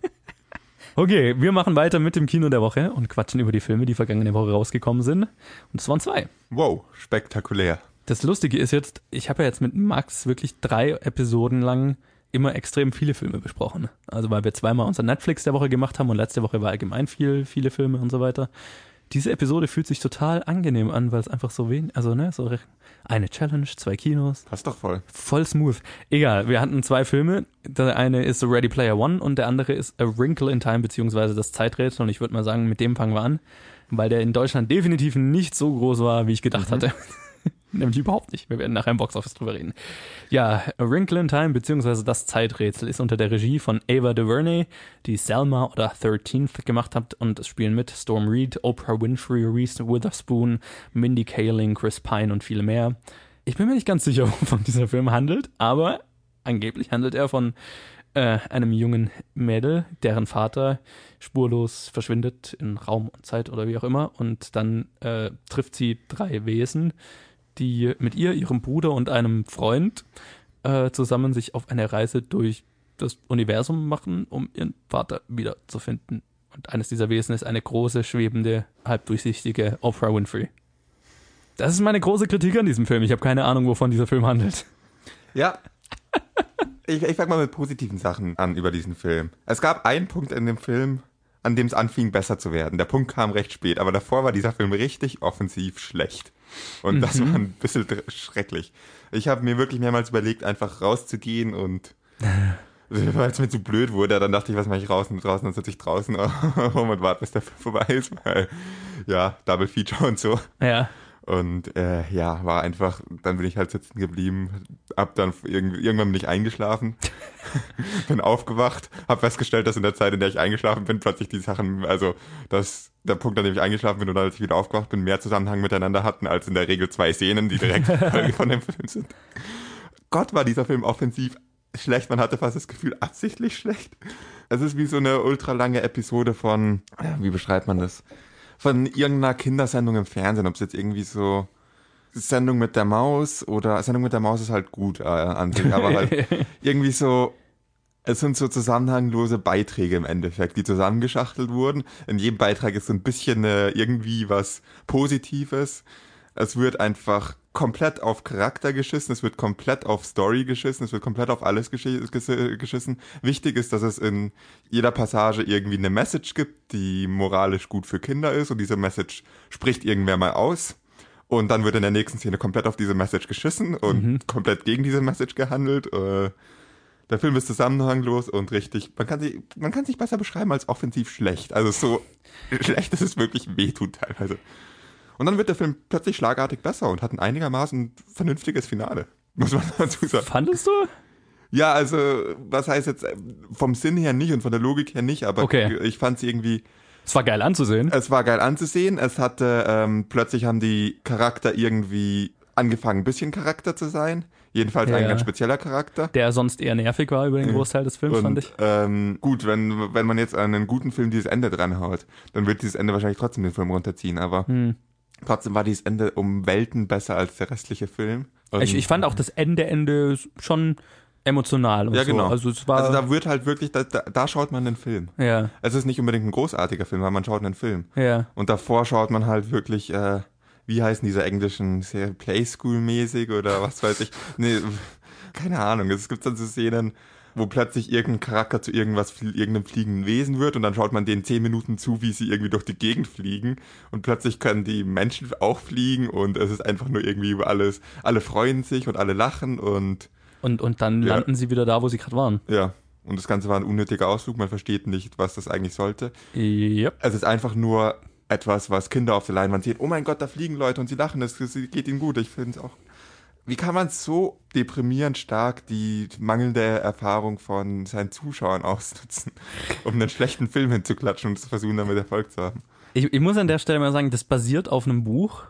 okay, wir machen weiter mit dem Kino der Woche und quatschen über die Filme, die vergangene Woche rausgekommen sind. Und es waren zwei. Wow, spektakulär. Das Lustige ist jetzt, ich habe ja jetzt mit Max wirklich drei Episoden lang immer extrem viele Filme besprochen. Also weil wir zweimal unser Netflix der Woche gemacht haben und letzte Woche war allgemein viel, viele Filme und so weiter. Diese Episode fühlt sich total angenehm an, weil es einfach so wenig, also ne, so eine Challenge, zwei Kinos. Passt doch voll. Voll smooth. Egal, wir hatten zwei Filme. Der eine ist Ready Player One und der andere ist A Wrinkle in Time, beziehungsweise das Zeiträtsel. Und ich würde mal sagen, mit dem fangen wir an, weil der in Deutschland definitiv nicht so groß war, wie ich gedacht mhm. hatte. Nämlich überhaupt nicht. Wir werden nachher im Boxoffice drüber reden. Ja, A Wrinkle in Time beziehungsweise das Zeiträtsel ist unter der Regie von Ava DuVernay, die Selma oder 13th gemacht hat und es spielen mit Storm Reed, Oprah Winfrey, Reese Witherspoon, Mindy Kaling, Chris Pine und viele mehr. Ich bin mir nicht ganz sicher, wovon dieser Film handelt, aber angeblich handelt er von äh, einem jungen Mädel, deren Vater spurlos verschwindet in Raum und Zeit oder wie auch immer und dann äh, trifft sie drei Wesen, die mit ihr, ihrem Bruder und einem Freund äh, zusammen sich auf eine Reise durch das Universum machen, um ihren Vater wiederzufinden. Und eines dieser Wesen ist eine große, schwebende, halbdurchsichtige Oprah Winfrey. Das ist meine große Kritik an diesem Film. Ich habe keine Ahnung, wovon dieser Film handelt. Ja. Ich, ich fange mal mit positiven Sachen an über diesen Film. Es gab einen Punkt in dem Film, an dem es anfing, besser zu werden. Der Punkt kam recht spät, aber davor war dieser Film richtig offensiv schlecht. Und mhm. das war ein bisschen schrecklich. Ich habe mir wirklich mehrmals überlegt, einfach rauszugehen und weil es mir zu blöd wurde, dann dachte ich, was mache ich draußen? Draußen dann sitze ich draußen und warte, bis der vorbei ist, weil ja, Double Feature und so. Ja. Und äh, ja, war einfach, dann bin ich halt sitzen geblieben, hab dann irgend, irgendwann bin ich eingeschlafen, bin aufgewacht, hab festgestellt, dass in der Zeit, in der ich eingeschlafen bin, plötzlich die Sachen, also dass der Punkt, an dem ich eingeschlafen bin und als ich wieder aufgewacht bin, mehr Zusammenhang miteinander hatten, als in der Regel zwei Szenen, die direkt von dem Film sind. Gott, war dieser Film offensiv schlecht, man hatte fast das Gefühl, absichtlich schlecht. Es ist wie so eine ultralange Episode von, wie beschreibt man das? Von irgendeiner Kindersendung im Fernsehen, ob es jetzt irgendwie so Sendung mit der Maus oder Sendung mit der Maus ist halt gut äh, an sich, aber halt irgendwie so, es sind so zusammenhanglose Beiträge im Endeffekt, die zusammengeschachtelt wurden. In jedem Beitrag ist so ein bisschen äh, irgendwie was Positives. Es wird einfach komplett auf Charakter geschissen, es wird komplett auf Story geschissen, es wird komplett auf alles geschissen. Wichtig ist, dass es in jeder Passage irgendwie eine Message gibt, die moralisch gut für Kinder ist und diese Message spricht irgendwer mal aus. Und dann wird in der nächsten Szene komplett auf diese Message geschissen und mhm. komplett gegen diese Message gehandelt. Äh, der Film ist zusammenhanglos und richtig, man kann sich, man kann sich besser beschreiben als offensiv schlecht. Also so schlecht, dass es wirklich wehtut teilweise. Und dann wird der Film plötzlich schlagartig besser und hat ein einigermaßen vernünftiges Finale, muss man dazu sagen. Fandest du? Ja, also, was heißt jetzt, vom Sinn her nicht und von der Logik her nicht, aber okay. ich fand es irgendwie. Es war geil anzusehen. Es war geil anzusehen. Es hatte, ähm, plötzlich haben die Charakter irgendwie angefangen, ein bisschen Charakter zu sein. Jedenfalls ja, ein ganz spezieller Charakter. Der sonst eher nervig war über den Großteil des Films, und, fand ich. Ähm, gut, wenn, wenn man jetzt an einen guten Film dieses Ende dranhaut, dann wird dieses Ende wahrscheinlich trotzdem den Film runterziehen, aber hm. Trotzdem war dieses Ende um Welten besser als der restliche Film. Ich, ich, fand auch das Ende Ende schon emotional und ja, genau. So. Also, es war also da wird halt wirklich, da, da, da schaut man den Film. Ja. Es ist nicht unbedingt ein großartiger Film, weil man schaut einen Film. Ja. Und davor schaut man halt wirklich, äh, wie heißen diese englischen, sehr Playschool-mäßig oder was weiß ich. Nee, keine Ahnung. Es gibt dann so Szenen, wo plötzlich irgendein Charakter zu irgendwas, irgendeinem fliegenden Wesen wird und dann schaut man denen zehn Minuten zu, wie sie irgendwie durch die Gegend fliegen und plötzlich können die Menschen auch fliegen und es ist einfach nur irgendwie alles, alle freuen sich und alle lachen und und, und dann ja. landen sie wieder da, wo sie gerade waren. Ja. und das Ganze war ein unnötiger Ausflug, man versteht nicht, was das eigentlich sollte. Yep. Es ist einfach nur etwas, was Kinder auf der Leinwand sehen. Oh mein Gott, da fliegen Leute und sie lachen, es geht ihnen gut. Ich finde es auch. Wie kann man so deprimierend stark die mangelnde Erfahrung von seinen Zuschauern ausnutzen, um einen schlechten Film hinzuklatschen und zu versuchen, damit Erfolg zu haben? Ich, ich muss an der Stelle mal sagen, das basiert auf einem Buch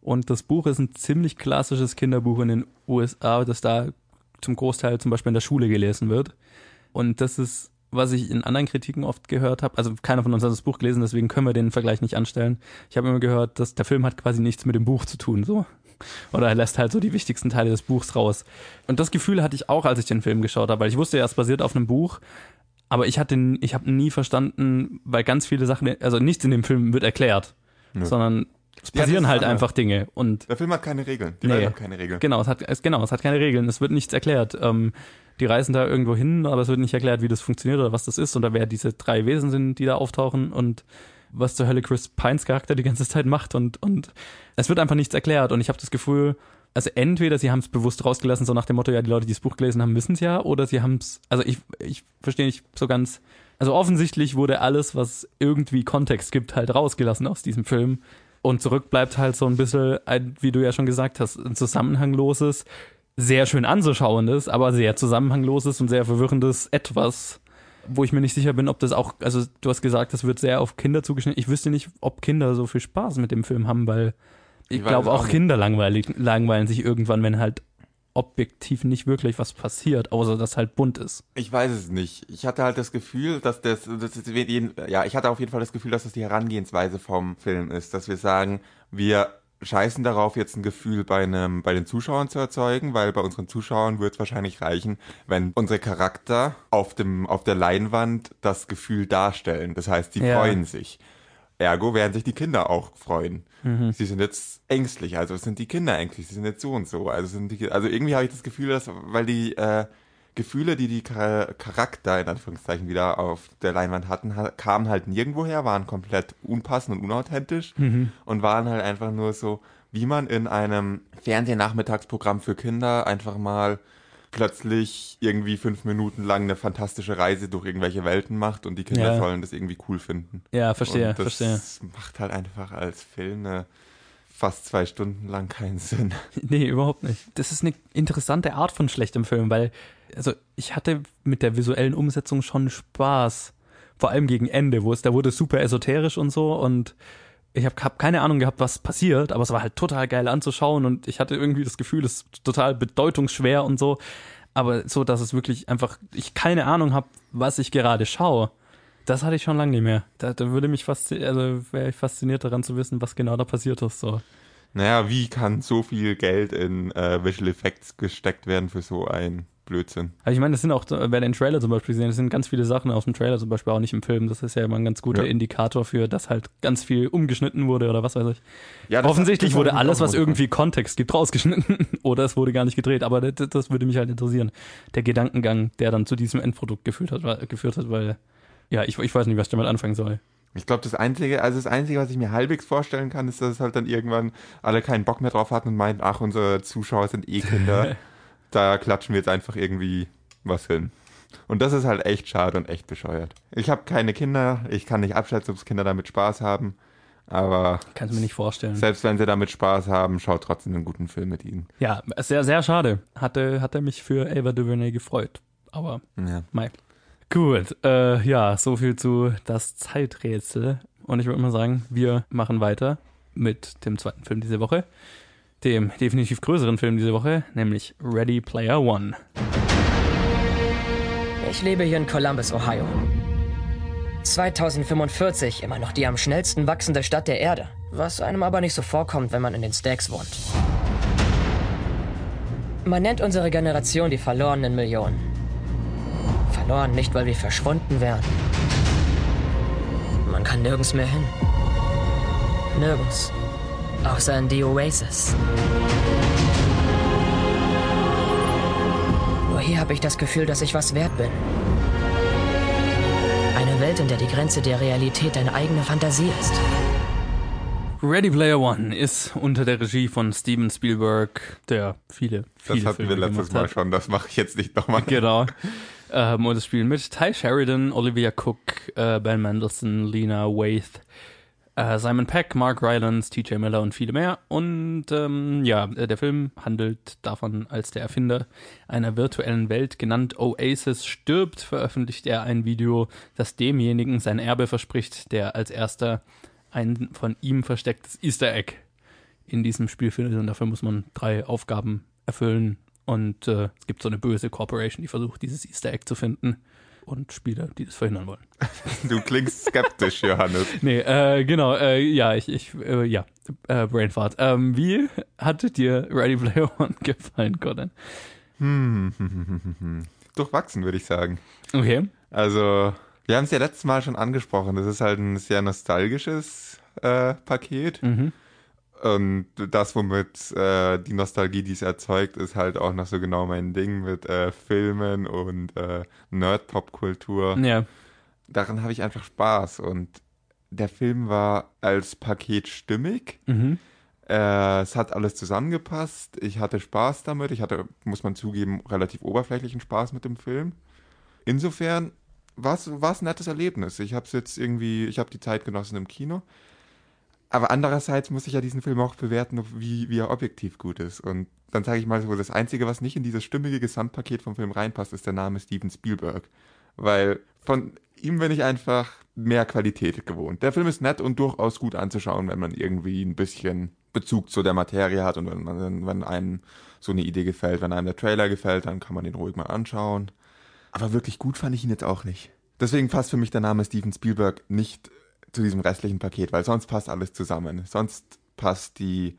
und das Buch ist ein ziemlich klassisches Kinderbuch in den USA, das da zum Großteil zum Beispiel in der Schule gelesen wird. Und das ist, was ich in anderen Kritiken oft gehört habe. Also keiner von uns hat das Buch gelesen, deswegen können wir den Vergleich nicht anstellen. Ich habe immer gehört, dass der Film hat quasi nichts mit dem Buch zu tun, so. Oder er lässt halt so die wichtigsten Teile des Buchs raus. Und das Gefühl hatte ich auch, als ich den Film geschaut habe, weil ich wusste ja, es basiert auf einem Buch, aber ich hatte, ich habe nie verstanden, weil ganz viele Sachen, also nichts in dem Film wird erklärt, ja. sondern es passieren ja, halt einfach Dinge und der Film hat keine Regeln. Die nee, Welt hat keine Regeln. Genau, es hat es, genau, es hat keine Regeln. Es wird nichts erklärt. Ähm, die reisen da irgendwo hin, aber es wird nicht erklärt, wie das funktioniert oder was das ist oder wer diese drei Wesen sind, die da auftauchen und was zur Hölle Chris Pines Charakter die ganze Zeit macht und, und es wird einfach nichts erklärt. Und ich habe das Gefühl, also entweder sie haben es bewusst rausgelassen, so nach dem Motto, ja, die Leute, die das Buch gelesen haben, wissen es ja, oder sie haben es, also ich, ich verstehe nicht so ganz, also offensichtlich wurde alles, was irgendwie Kontext gibt, halt rausgelassen aus diesem Film. Und zurück bleibt halt so ein bisschen, wie du ja schon gesagt hast, ein zusammenhangloses, sehr schön anzuschauendes, aber sehr zusammenhangloses und sehr verwirrendes Etwas, wo ich mir nicht sicher bin, ob das auch, also du hast gesagt, das wird sehr auf Kinder zugeschnitten. Ich wüsste nicht, ob Kinder so viel Spaß mit dem Film haben, weil ich, ich glaube auch, auch Kinder langweilen sich irgendwann, wenn halt objektiv nicht wirklich was passiert, außer dass halt bunt ist. Ich weiß es nicht. Ich hatte halt das Gefühl, dass das, das ist, ja, ich hatte auf jeden Fall das Gefühl, dass das die Herangehensweise vom Film ist, dass wir sagen, wir scheißen darauf, jetzt ein Gefühl bei einem, bei den Zuschauern zu erzeugen, weil bei unseren Zuschauern wird es wahrscheinlich reichen, wenn unsere Charakter auf dem, auf der Leinwand das Gefühl darstellen. Das heißt, sie ja. freuen sich. Ergo werden sich die Kinder auch freuen. Mhm. Sie sind jetzt ängstlich, also sind die Kinder ängstlich, sie sind jetzt so und so. Also sind die, also irgendwie habe ich das Gefühl, dass, weil die äh, Gefühle, die die Charakter in Anführungszeichen wieder auf der Leinwand hatten, kamen halt nirgendwo her, waren komplett unpassend und unauthentisch mhm. und waren halt einfach nur so, wie man in einem Fernsehnachmittagsprogramm für Kinder einfach mal plötzlich irgendwie fünf Minuten lang eine fantastische Reise durch irgendwelche Welten macht und die Kinder ja. sollen das irgendwie cool finden. Ja, verstehe, und das verstehe. Das macht halt einfach als Film eine fast zwei Stunden lang keinen Sinn. Nee, überhaupt nicht. Das ist eine interessante Art von schlechtem Film, weil, also ich hatte mit der visuellen Umsetzung schon Spaß. Vor allem gegen Ende, wo es, da wurde super esoterisch und so und ich habe hab keine Ahnung gehabt, was passiert, aber es war halt total geil anzuschauen und ich hatte irgendwie das Gefühl, es ist total bedeutungsschwer und so. Aber so, dass es wirklich einfach, ich keine Ahnung habe, was ich gerade schaue. Das hatte ich schon lange nicht mehr. Da, da würde mich faszinieren, also wäre ich fasziniert daran zu wissen, was genau da passiert ist. So. Naja, wie kann so viel Geld in äh, Visual Effects gesteckt werden für so ein Blödsinn? Also ich meine, das sind auch, wer den Trailer zum Beispiel sehen, das sind ganz viele Sachen aus dem Trailer zum Beispiel auch nicht im Film. Das ist ja immer ein ganz guter ja. Indikator für, dass halt ganz viel umgeschnitten wurde oder was weiß ich. Ja, Offensichtlich wurde alles, was irgendwie Kontext gibt, rausgeschnitten oder es wurde gar nicht gedreht. Aber das, das, würde mich halt interessieren. Der Gedankengang, der dann zu diesem Endprodukt geführt hat, geführt hat weil ja, ich, ich weiß nicht, was ich damit anfangen soll. Ich glaube, das Einzige, also das Einzige, was ich mir halbwegs vorstellen kann, ist, dass es halt dann irgendwann alle keinen Bock mehr drauf hatten und meinten, ach, unsere Zuschauer sind eh Kinder. da klatschen wir jetzt einfach irgendwie was hin. Und das ist halt echt schade und echt bescheuert. Ich habe keine Kinder, ich kann nicht abschätzen, ob Kinder damit Spaß haben. Aber. Kannst du mir nicht vorstellen. Selbst wenn sie damit Spaß haben, schaut trotzdem einen guten Film mit ihnen. Ja, sehr, sehr schade. Hatte, hat er mich für Ava DuVernay gefreut. Aber, ja. Mike. Gut, äh, ja, so viel zu das Zeiträtsel. Und ich würde mal sagen, wir machen weiter mit dem zweiten Film diese Woche. Dem definitiv größeren Film diese Woche, nämlich Ready Player One. Ich lebe hier in Columbus, Ohio. 2045 immer noch die am schnellsten wachsende Stadt der Erde. Was einem aber nicht so vorkommt, wenn man in den Stacks wohnt. Man nennt unsere Generation die verlorenen Millionen verloren, nicht weil wir verschwunden wären. Man kann nirgends mehr hin. Nirgends. Außer in die Oasis. Nur hier habe ich das Gefühl, dass ich was wert bin. Eine Welt, in der die Grenze der Realität eine eigene Fantasie ist. Ready Player One ist unter der Regie von Steven Spielberg, der viele, viele Das hatten Filme wir letztes Mal hat. schon, das mache ich jetzt nicht nochmal. Genau. Ähm, und es spielen mit Ty Sheridan, Olivia Cook, äh, Ben Mendelssohn, Lena Waithe, äh, Simon Peck, Mark Rylance, TJ Miller und viele mehr. Und ähm, ja, äh, der Film handelt davon, als der Erfinder einer virtuellen Welt, genannt Oasis, stirbt, veröffentlicht er ein Video, das demjenigen sein Erbe verspricht, der als erster ein von ihm verstecktes Easter Egg in diesem Spiel findet. Und dafür muss man drei Aufgaben erfüllen. Und äh, es gibt so eine böse Corporation, die versucht, dieses Easter Egg zu finden und Spieler, die das verhindern wollen. Du klingst skeptisch, Johannes. Nee, äh, genau, äh, ja, ich, ich äh, ja, äh, Brainfart. Ähm, wie hat dir Ready Player One gefallen, Gordon? Hm, hm, hm, hm, hm. Durchwachsen, würde ich sagen. Okay. Also, wir haben es ja letztes Mal schon angesprochen. Das ist halt ein sehr nostalgisches äh, Paket. Mhm. Und das, womit äh, die Nostalgie, die es erzeugt, ist halt auch noch so genau mein Ding mit äh, Filmen und äh, Nerd-Pop-Kultur. Ja. Daran habe ich einfach Spaß. Und der Film war als Paket stimmig. Mhm. Äh, es hat alles zusammengepasst. Ich hatte Spaß damit. Ich hatte, muss man zugeben, relativ oberflächlichen Spaß mit dem Film. Insofern war es ein nettes Erlebnis. Ich habe es jetzt irgendwie, ich habe die Zeit genossen im Kino. Aber andererseits muss ich ja diesen Film auch bewerten, wie, wie er objektiv gut ist. Und dann sage ich mal so, das Einzige, was nicht in dieses stimmige Gesamtpaket vom Film reinpasst, ist der Name Steven Spielberg. Weil von ihm bin ich einfach mehr Qualität gewohnt. Der Film ist nett und durchaus gut anzuschauen, wenn man irgendwie ein bisschen Bezug zu der Materie hat und wenn, man, wenn einem so eine Idee gefällt. Wenn einem der Trailer gefällt, dann kann man den ruhig mal anschauen. Aber wirklich gut fand ich ihn jetzt auch nicht. Deswegen passt für mich der Name Steven Spielberg nicht zu diesem restlichen Paket, weil sonst passt alles zusammen. Sonst passt die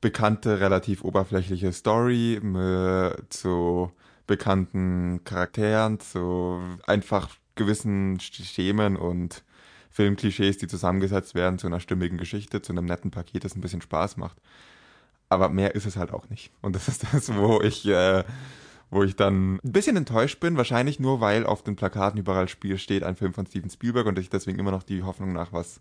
bekannte, relativ oberflächliche Story äh, zu bekannten Charakteren, zu einfach gewissen Schemen und Filmklischees, die zusammengesetzt werden zu einer stimmigen Geschichte, zu einem netten Paket, das ein bisschen Spaß macht. Aber mehr ist es halt auch nicht. Und das ist das, wo ich äh, wo ich dann ein bisschen enttäuscht bin, wahrscheinlich nur, weil auf den Plakaten überall Spiel steht ein Film von Steven Spielberg und ich deswegen immer noch die Hoffnung nach was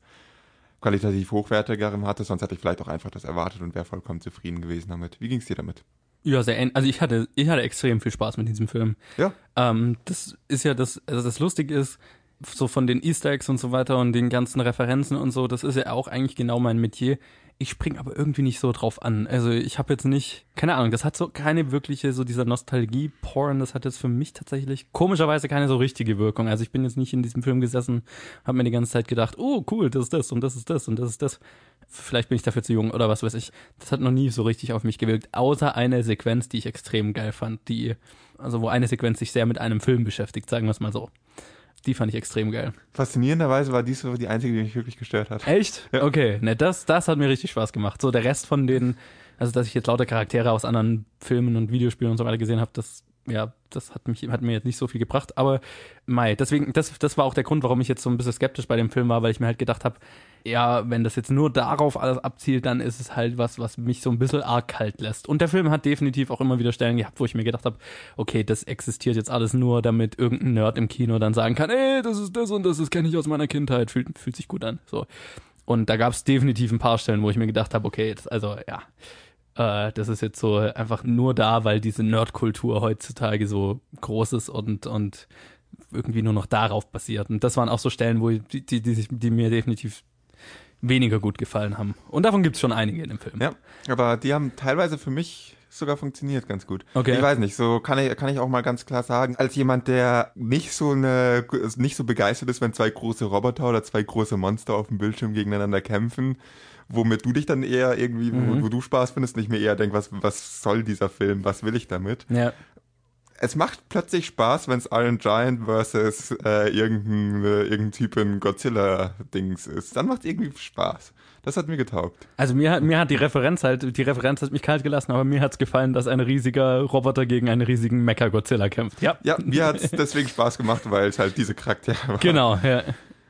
qualitativ hochwertigerem hatte, sonst hätte ich vielleicht auch einfach das erwartet und wäre vollkommen zufrieden gewesen damit. Wie ging es dir damit? Ja, sehr ähnlich. Also ich hatte, ich hatte extrem viel Spaß mit diesem Film. Ja. Ähm, das ist ja das, also das Lustige ist, so von den Easter Eggs und so weiter und den ganzen Referenzen und so, das ist ja auch eigentlich genau mein Metier. Ich spring aber irgendwie nicht so drauf an. Also ich habe jetzt nicht, keine Ahnung, das hat so keine wirkliche, so dieser Nostalgie-Porn, das hat jetzt für mich tatsächlich komischerweise keine so richtige Wirkung. Also ich bin jetzt nicht in diesem Film gesessen, habe mir die ganze Zeit gedacht, oh cool, das ist das und das ist das und das ist das. Vielleicht bin ich dafür zu jung oder was weiß ich. Das hat noch nie so richtig auf mich gewirkt, außer eine Sequenz, die ich extrem geil fand, die, also wo eine Sequenz sich sehr mit einem Film beschäftigt, sagen wir es mal so. Die fand ich extrem geil. Faszinierenderweise war dies die einzige, die mich wirklich gestört hat. Echt? Ja. Okay, ne, das, das hat mir richtig Spaß gemacht. So der Rest von den, also dass ich jetzt lauter Charaktere aus anderen Filmen und Videospielen und so weiter gesehen habe, das, ja, das hat mich, hat mir jetzt nicht so viel gebracht. Aber Mai, deswegen, das, das war auch der Grund, warum ich jetzt so ein bisschen skeptisch bei dem Film war, weil ich mir halt gedacht habe, ja, wenn das jetzt nur darauf alles abzielt, dann ist es halt was, was mich so ein bisschen arg kalt lässt. Und der Film hat definitiv auch immer wieder Stellen gehabt, wo ich mir gedacht habe, okay, das existiert jetzt alles nur, damit irgendein Nerd im Kino dann sagen kann, ey, das ist das und das, das kenne ich aus meiner Kindheit, fühlt, fühlt sich gut an. So. Und da gab es definitiv ein paar Stellen, wo ich mir gedacht habe, okay, das, also ja, äh, das ist jetzt so einfach nur da, weil diese Nerdkultur heutzutage so groß ist und, und irgendwie nur noch darauf basiert. Und das waren auch so Stellen, wo ich, die, die, die, die mir definitiv weniger gut gefallen haben. Und davon gibt es schon einige in dem Film. Ja, aber die haben teilweise für mich sogar funktioniert ganz gut. Okay. Ich weiß nicht, so kann ich, kann ich auch mal ganz klar sagen, als jemand, der nicht so eine, nicht so begeistert ist, wenn zwei große Roboter oder zwei große Monster auf dem Bildschirm gegeneinander kämpfen, womit du dich dann eher irgendwie, Mhm. wo, wo du Spaß findest, nicht mehr eher denkst, was, was soll dieser Film, was will ich damit? Ja. Es macht plötzlich Spaß, wenn es Iron Giant versus äh, irgendein, äh, irgendein Typ in Godzilla-Dings ist. Dann macht irgendwie Spaß. Das hat mir getaugt. Also mir hat, mir hat die Referenz halt, die Referenz hat mich kalt gelassen, aber mir hat's gefallen, dass ein riesiger Roboter gegen einen riesigen Mecha-Godzilla kämpft. Ja. Ja, mir hat es deswegen Spaß gemacht, weil es halt diese Charaktere waren. Genau, ja.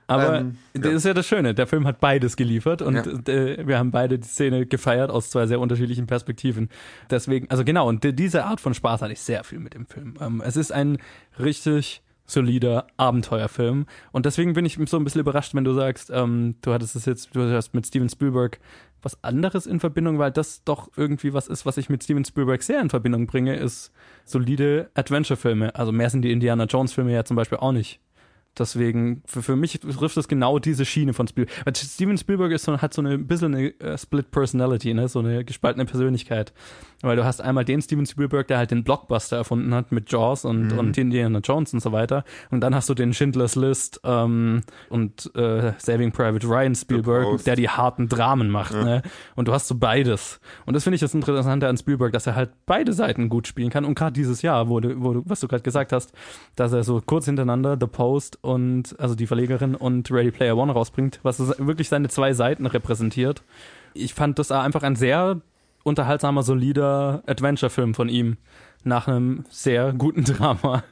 Aber Ähm, das ja. ist ja das Schöne, der Film hat beides geliefert und Ja. äh, wir haben beide die Szene gefeiert aus zwei sehr unterschiedlichen Perspektiven. Deswegen, also genau, und die- diese Art von Spaß hatte ich sehr viel mit dem Film. Ähm, es ist ein richtig solider Abenteuerfilm. Und deswegen bin ich so ein bisschen überrascht, wenn du sagst, ähm, du hattest es jetzt, du hast mit Steven Spielberg was anderes in Verbindung, weil das doch irgendwie was ist, was ich mit Steven Spielberg sehr in Verbindung bringe, ist solide Adventure-Filme. Also mehr sind die Indiana Jones-Filme ja zum Beispiel auch nicht. Deswegen, für, für mich trifft es genau diese Schiene von Spielberg. Weil Steven Spielberg ist so, hat so eine ein bisschen eine uh, Split Personality, ne? so eine gespaltene Persönlichkeit. Weil du hast einmal den Steven Spielberg, der halt den Blockbuster erfunden hat mit Jaws und, mhm. und Indiana Jones und so weiter. Und dann hast du den Schindlers List ähm, und äh, Saving Private Ryan Spielberg, der die harten Dramen macht. Ja. Ne? Und du hast so beides. Und das finde ich das Interessante an Spielberg, dass er halt beide Seiten gut spielen kann. Und gerade dieses Jahr, wo du, wo du, was du gerade gesagt hast, dass er so kurz hintereinander The Post und also die Verlegerin und Ready Player One rausbringt, was wirklich seine zwei Seiten repräsentiert. Ich fand das einfach ein sehr unterhaltsamer, solider Adventure-Film von ihm nach einem sehr guten Drama.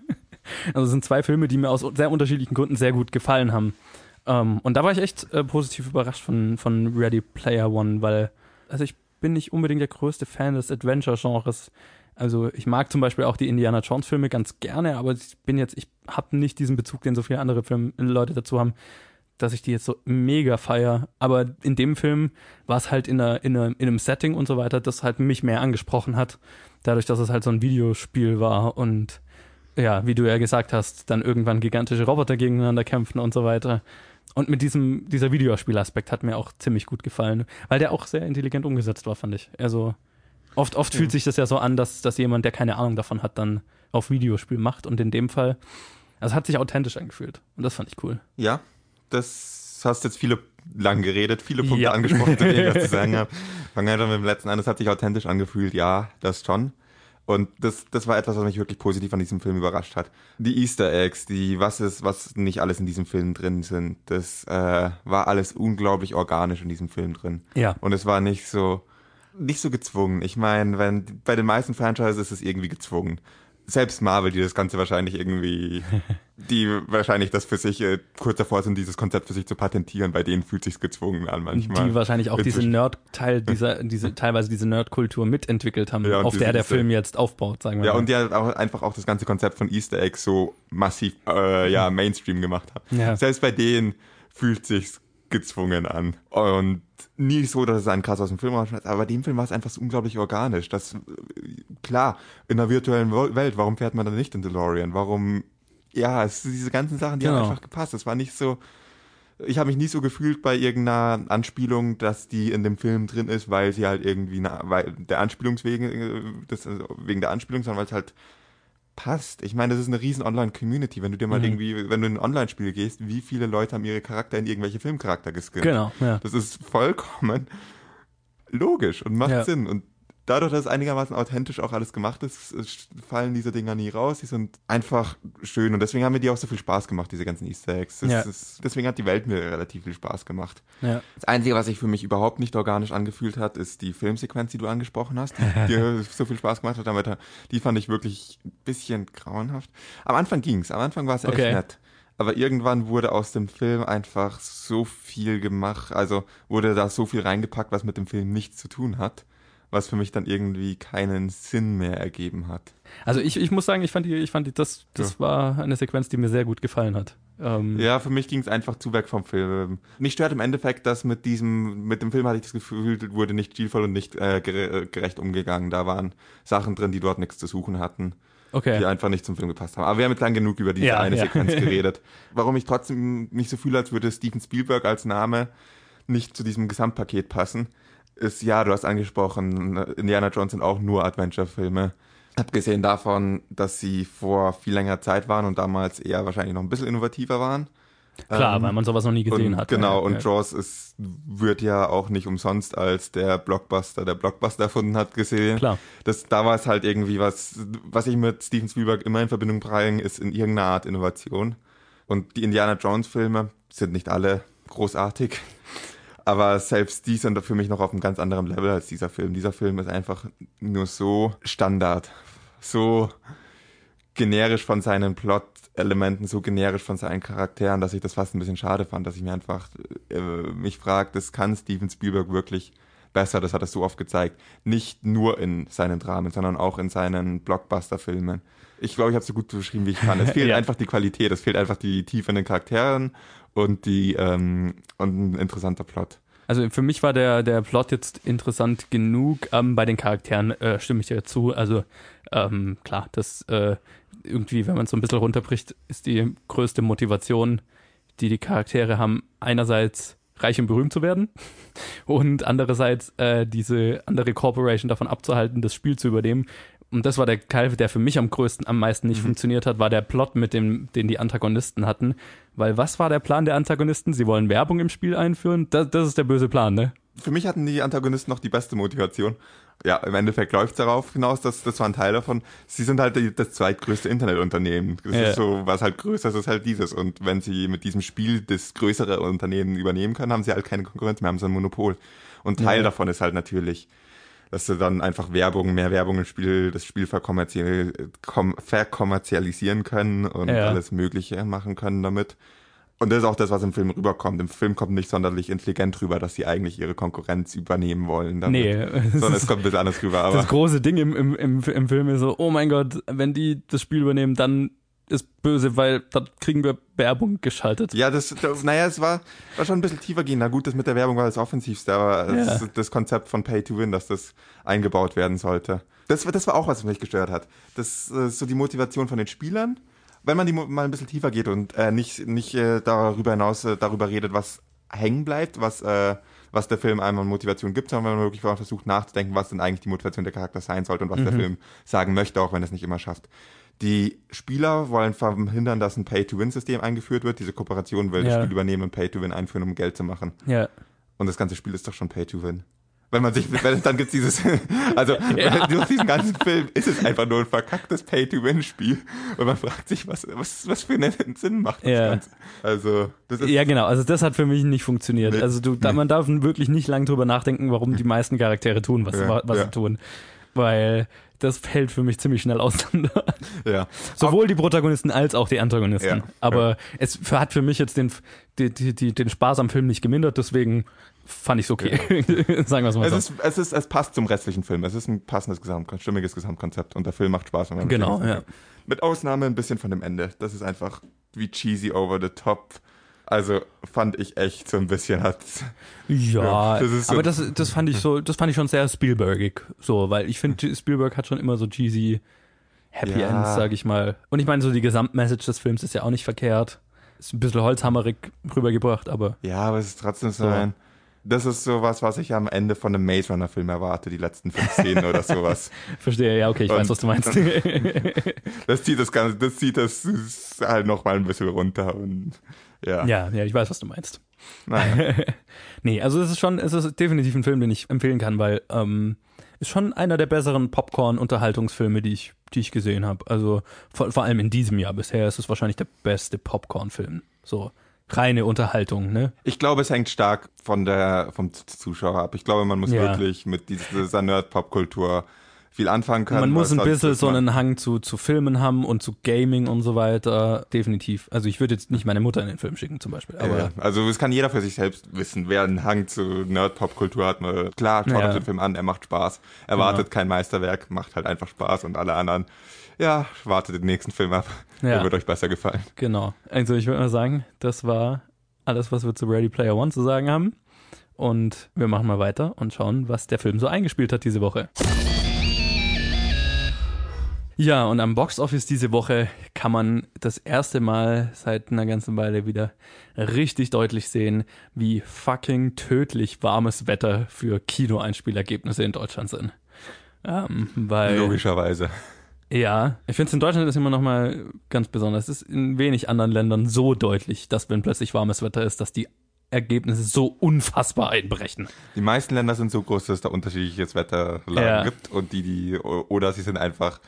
Also es sind zwei Filme, die mir aus sehr unterschiedlichen Gründen sehr gut gefallen haben. Ähm, und da war ich echt äh, positiv überrascht von, von Ready Player One, weil, also ich bin nicht unbedingt der größte Fan des Adventure-Genres. Also ich mag zum Beispiel auch die Indiana Jones Filme ganz gerne, aber ich bin jetzt, ich habe nicht diesen Bezug, den so viele andere Film Leute dazu haben, dass ich die jetzt so mega feier. Aber in dem Film war es halt in, einer, in, einer, in einem Setting und so weiter, das halt mich mehr angesprochen hat. Dadurch, dass es halt so ein Videospiel war und ja, wie du ja gesagt hast, dann irgendwann gigantische Roboter gegeneinander kämpfen und so weiter. Und mit diesem, dieser Videospielaspekt hat mir auch ziemlich gut gefallen, weil der auch sehr intelligent umgesetzt war, fand ich. Also oft, oft ja. fühlt sich das ja so an, dass, dass jemand, der keine Ahnung davon hat, dann auf Videospiel macht. Und in dem Fall, also es hat sich authentisch angefühlt. Und das fand ich cool. Ja, das hast jetzt viele lang geredet, viele Punkte ja. angesprochen, zu denen ich was zu sagen habe. Fangen wir mit dem letzten an, das hat sich authentisch angefühlt, ja, das schon. Und das, das war etwas, was mich wirklich positiv an diesem Film überrascht hat. Die Easter Eggs, die, was ist, was nicht alles in diesem Film drin sind, das äh, war alles unglaublich organisch in diesem Film drin. Ja. Und es war nicht so, nicht so gezwungen. Ich meine, wenn bei den meisten Franchises ist es irgendwie gezwungen selbst Marvel, die das Ganze wahrscheinlich irgendwie, die wahrscheinlich das für sich äh, kurz davor sind, dieses Konzept für sich zu patentieren, bei denen fühlt sich's gezwungen an manchmal. Die wahrscheinlich auch diese Nerd-Teil dieser, diese, teilweise diese Nerd-Kultur mitentwickelt haben, ja, auf der der Film jetzt aufbaut, sagen wir ja, mal. Ja, und die halt auch einfach auch das ganze Konzept von Easter Eggs so massiv, äh, ja, Mainstream gemacht haben. Ja. Selbst bei denen fühlt sich's gezwungen an. Und nie so, dass es einen krass aus dem Film rausschmeißt, aber dem Film war es einfach so unglaublich organisch. Das, klar, in einer virtuellen Welt, warum fährt man dann nicht in DeLorean? Warum, ja, es, diese ganzen Sachen, die genau. haben einfach gepasst. Es war nicht so, ich habe mich nie so gefühlt bei irgendeiner Anspielung, dass die in dem Film drin ist, weil sie halt irgendwie, weil der Anspielungswegen, äh, das, also wegen der Anspielung, sondern weil es halt passt. Ich meine, das ist eine riesen Online-Community. Wenn du dir mal mhm. irgendwie, wenn du in ein Online-Spiel gehst, wie viele Leute haben ihre Charakter in irgendwelche Filmcharakter geskinnt? Genau, ja. Das ist vollkommen logisch und macht ja. Sinn. Und dadurch, dass es einigermaßen authentisch auch alles gemacht ist, fallen diese Dinger nie raus. Die sind einfach schön und deswegen haben mir die auch so viel Spaß gemacht, diese ganzen Easter Eggs. Ja. Ist, deswegen hat die Welt mir relativ viel Spaß gemacht. Ja. Das Einzige, was sich für mich überhaupt nicht organisch angefühlt hat, ist die Filmsequenz, die du angesprochen hast, die dir so viel Spaß gemacht hat. Damit, die fand ich wirklich ein bisschen grauenhaft. Am Anfang ging's, am Anfang war es echt okay. nett. Aber irgendwann wurde aus dem Film einfach so viel gemacht, also wurde da so viel reingepackt, was mit dem Film nichts zu tun hat was für mich dann irgendwie keinen Sinn mehr ergeben hat. Also ich, ich muss sagen, ich fand die, ich fand die, das, das ja. war eine Sequenz, die mir sehr gut gefallen hat. Ähm ja, für mich ging es einfach zu weg vom Film. Mich stört im Endeffekt, dass mit diesem, mit dem Film hatte ich das Gefühl, wurde nicht stilvoll und nicht äh, gerecht umgegangen. Da waren Sachen drin, die dort nichts zu suchen hatten. Okay. Die einfach nicht zum Film gepasst haben. Aber wir haben jetzt lang genug über diese ja, eine ja. Sequenz geredet. Warum ich trotzdem nicht so fühle, als würde Steven Spielberg als Name nicht zu diesem Gesamtpaket passen ist, ja, du hast angesprochen, Indiana Jones sind auch nur Adventure-Filme. Abgesehen davon, dass sie vor viel längerer Zeit waren und damals eher wahrscheinlich noch ein bisschen innovativer waren. Klar, ähm, weil man sowas noch nie gesehen und, hat. Genau, ja, und ja. Jaws ist, wird ja auch nicht umsonst als der Blockbuster, der Blockbuster erfunden hat, gesehen. Klar. Das, da war es halt irgendwie was, was ich mit Steven Spielberg immer in Verbindung bringe, ist in irgendeiner Art Innovation. Und die Indiana Jones Filme sind nicht alle großartig. Aber selbst die sind für mich noch auf einem ganz anderen Level als dieser Film. Dieser Film ist einfach nur so Standard, so generisch von seinen Plot-Elementen, so generisch von seinen Charakteren, dass ich das fast ein bisschen schade fand, dass ich mir einfach äh, mich frage, das kann Steven Spielberg wirklich besser, das hat er so oft gezeigt. Nicht nur in seinen Dramen, sondern auch in seinen Blockbuster-Filmen. Ich glaube, ich habe es so gut beschrieben, wie ich kann. Es fehlt Ja. einfach die Qualität, es fehlt einfach die Tiefe in den Charakteren und die ähm, und ein interessanter Plot. Also für mich war der, der Plot jetzt interessant genug. Ähm, bei den Charakteren äh, stimme ich dir zu. Also ähm, klar, das äh, irgendwie, wenn man es so ein bisschen runterbricht, ist die größte Motivation, die die Charaktere haben, einerseits reich und berühmt zu werden und andererseits äh, diese andere Corporation davon abzuhalten, das Spiel zu übernehmen. Und das war der Teil, der für mich am größten, am meisten nicht funktioniert hat, war der Plot, mit dem, den die Antagonisten hatten. Weil was war der Plan der Antagonisten? Sie wollen Werbung im Spiel einführen. Das, das ist der böse Plan, ne? Für mich hatten die Antagonisten noch die beste Motivation. Ja, im Endeffekt läuft es darauf hinaus, dass das war ein Teil davon. Sie sind halt die, das zweitgrößte Internetunternehmen. Das Ja. ist so, was halt größer ist, ist halt dieses. Und wenn sie mit diesem Spiel das größere Unternehmen übernehmen können, haben sie halt keine Konkurrenz mehr, haben sie ein Monopol. Und Teil Ja. davon ist halt natürlich, dass sie dann einfach Werbung, mehr Werbung im Spiel, das Spiel verkommerziell, kom, verkommerzialisieren können und Ja. alles Mögliche machen können damit. Und das ist auch das, was im Film rüberkommt. Im Film kommt nicht sonderlich intelligent rüber, dass sie eigentlich ihre Konkurrenz übernehmen wollen. Damit. Nee, Sondern es kommt ein bisschen anders rüber. Aber Das große Ding im, im, im, im Film ist so, oh mein Gott, wenn die das Spiel übernehmen, dann ist böse, weil dann kriegen wir Werbung geschaltet. ja, das, das, naja, es war, war schon ein bisschen tiefer gehen. Na gut, das mit der Werbung war das offensivste, aber Ja. das, das Konzept von Pay to Win, dass das eingebaut werden sollte. Das, war- das war auch was, was mich gestört hat. Das ist so die Motivation von den Spielern. Wenn man die mal ein bisschen tiefer geht und äh, nicht, nicht äh, darüber hinaus äh, darüber redet, was hängen bleibt, was, äh, was der Film einem an Motivation gibt, sondern wenn man wirklich versucht nachzudenken, was denn eigentlich die Motivation der Charakter sein sollte und was der Film sagen möchte, auch wenn es nicht immer schafft. Die Spieler wollen verhindern, dass ein Pay-to-Win-System eingeführt wird. Diese Kooperation will Ja. das Spiel übernehmen und Pay-to-Win einführen, um Geld zu machen. Ja. Und das ganze Spiel ist doch schon Pay-to-Win. Wenn man sich, wenn, dann gibt's dieses, also Ja. durch diesen ganzen Film ist es einfach nur ein verkacktes Pay-to-Win-Spiel. Und man fragt sich, was, was, was für einen Sinn macht das Ja. Ganze. Also, das ist, Ja, genau. Also das hat für mich nicht funktioniert. Nee. Also du, da, man darf wirklich nicht lang drüber nachdenken, warum die meisten Charaktere tun, was, Ja, was sie tun. Weil das fällt für mich ziemlich schnell auseinander. ja. Sowohl die Protagonisten als auch die Antagonisten. Ja, Aber es f- hat für mich jetzt den, die, die, die, den Spaß am Film nicht gemindert, deswegen fand ich es okay. Sagen wir es mal Es so. ist, es ist, es passt zum restlichen Film. Es ist ein passendes Gesamt, stimmiges Gesamtkonzept und der Film macht Spaß. wenn man Genau, ja. Mit Ausnahme ein bisschen von dem Ende. Das ist einfach wie cheesy over the top. Also fand ich echt so ein bisschen hat. Ja, das so- aber das, das fand ich so, das fand ich schon sehr Spielbergig, so, weil ich finde, Spielberg hat schon immer so cheesy Happy Ja. Ends, sag ich mal. Und ich meine, so die Gesamtmessage des Films ist ja auch nicht verkehrt. Ist ein bisschen holzhammerig rübergebracht, aber Ja, aber es ist trotzdem so ein. Das ist sowas, was ich am Ende von einem Maze Runner Film erwarte, die letzten fünf Szenen oder sowas. verstehe, ja, okay, ich weiß, Und- was du meinst. Das zieht das Ganze, das zieht das halt noch mal ein bisschen runter und ja. ja, ja, ich weiß, was du meinst. Naja. Nee, also es ist schon, es ist definitiv ein Film, den ich empfehlen kann, weil ähm, ist schon einer der besseren Popcorn-Unterhaltungsfilme, die ich, die ich gesehen habe. Also vor, vor allem in diesem Jahr bisher ist es wahrscheinlich der beste Popcorn-Film. So reine Unterhaltung, ne? Ich glaube, es hängt stark von der, vom Zuschauer ab. Ich glaube, man muss Ja. wirklich mit dieser Nerd-Pop-Kultur viel anfangen können. Man muss ein sonst bisschen so einen Hang zu, zu Filmen haben und zu Gaming und so weiter. Definitiv. Also ich würde jetzt nicht meine Mutter in den Film schicken zum Beispiel. Aber ja, also es kann jeder für sich selbst wissen, wer einen Hang zu Nerd-Pop-Kultur hat. Man, klar, schaut Ja. euch den Film an, er macht Spaß. Erwartet Genau. kein Meisterwerk, macht halt einfach Spaß und alle anderen, ja, wartet den nächsten Film ab. Ja. Der wird euch besser gefallen. Genau. Also ich würde mal sagen, das war alles, was wir zu Ready Player One zu sagen haben. Und wir machen mal weiter und schauen, was der Film so eingespielt hat diese Woche. Ja, und am Box Office diese Woche kann man das erste Mal seit einer ganzen Weile wieder richtig deutlich sehen, wie fucking tödlich warmes Wetter für Kinoeinspielergebnisse in Deutschland sind. Ähm, weil Logischerweise. ja, ich finde es in Deutschland ist immer noch mal ganz besonders. Es ist in wenig anderen Ländern so deutlich, dass wenn plötzlich warmes Wetter ist, dass die Ergebnisse so unfassbar einbrechen. Die meisten Länder sind so groß, dass es da unterschiedliches Wetterlagen Ja. gibt und die, die, oder sie sind einfach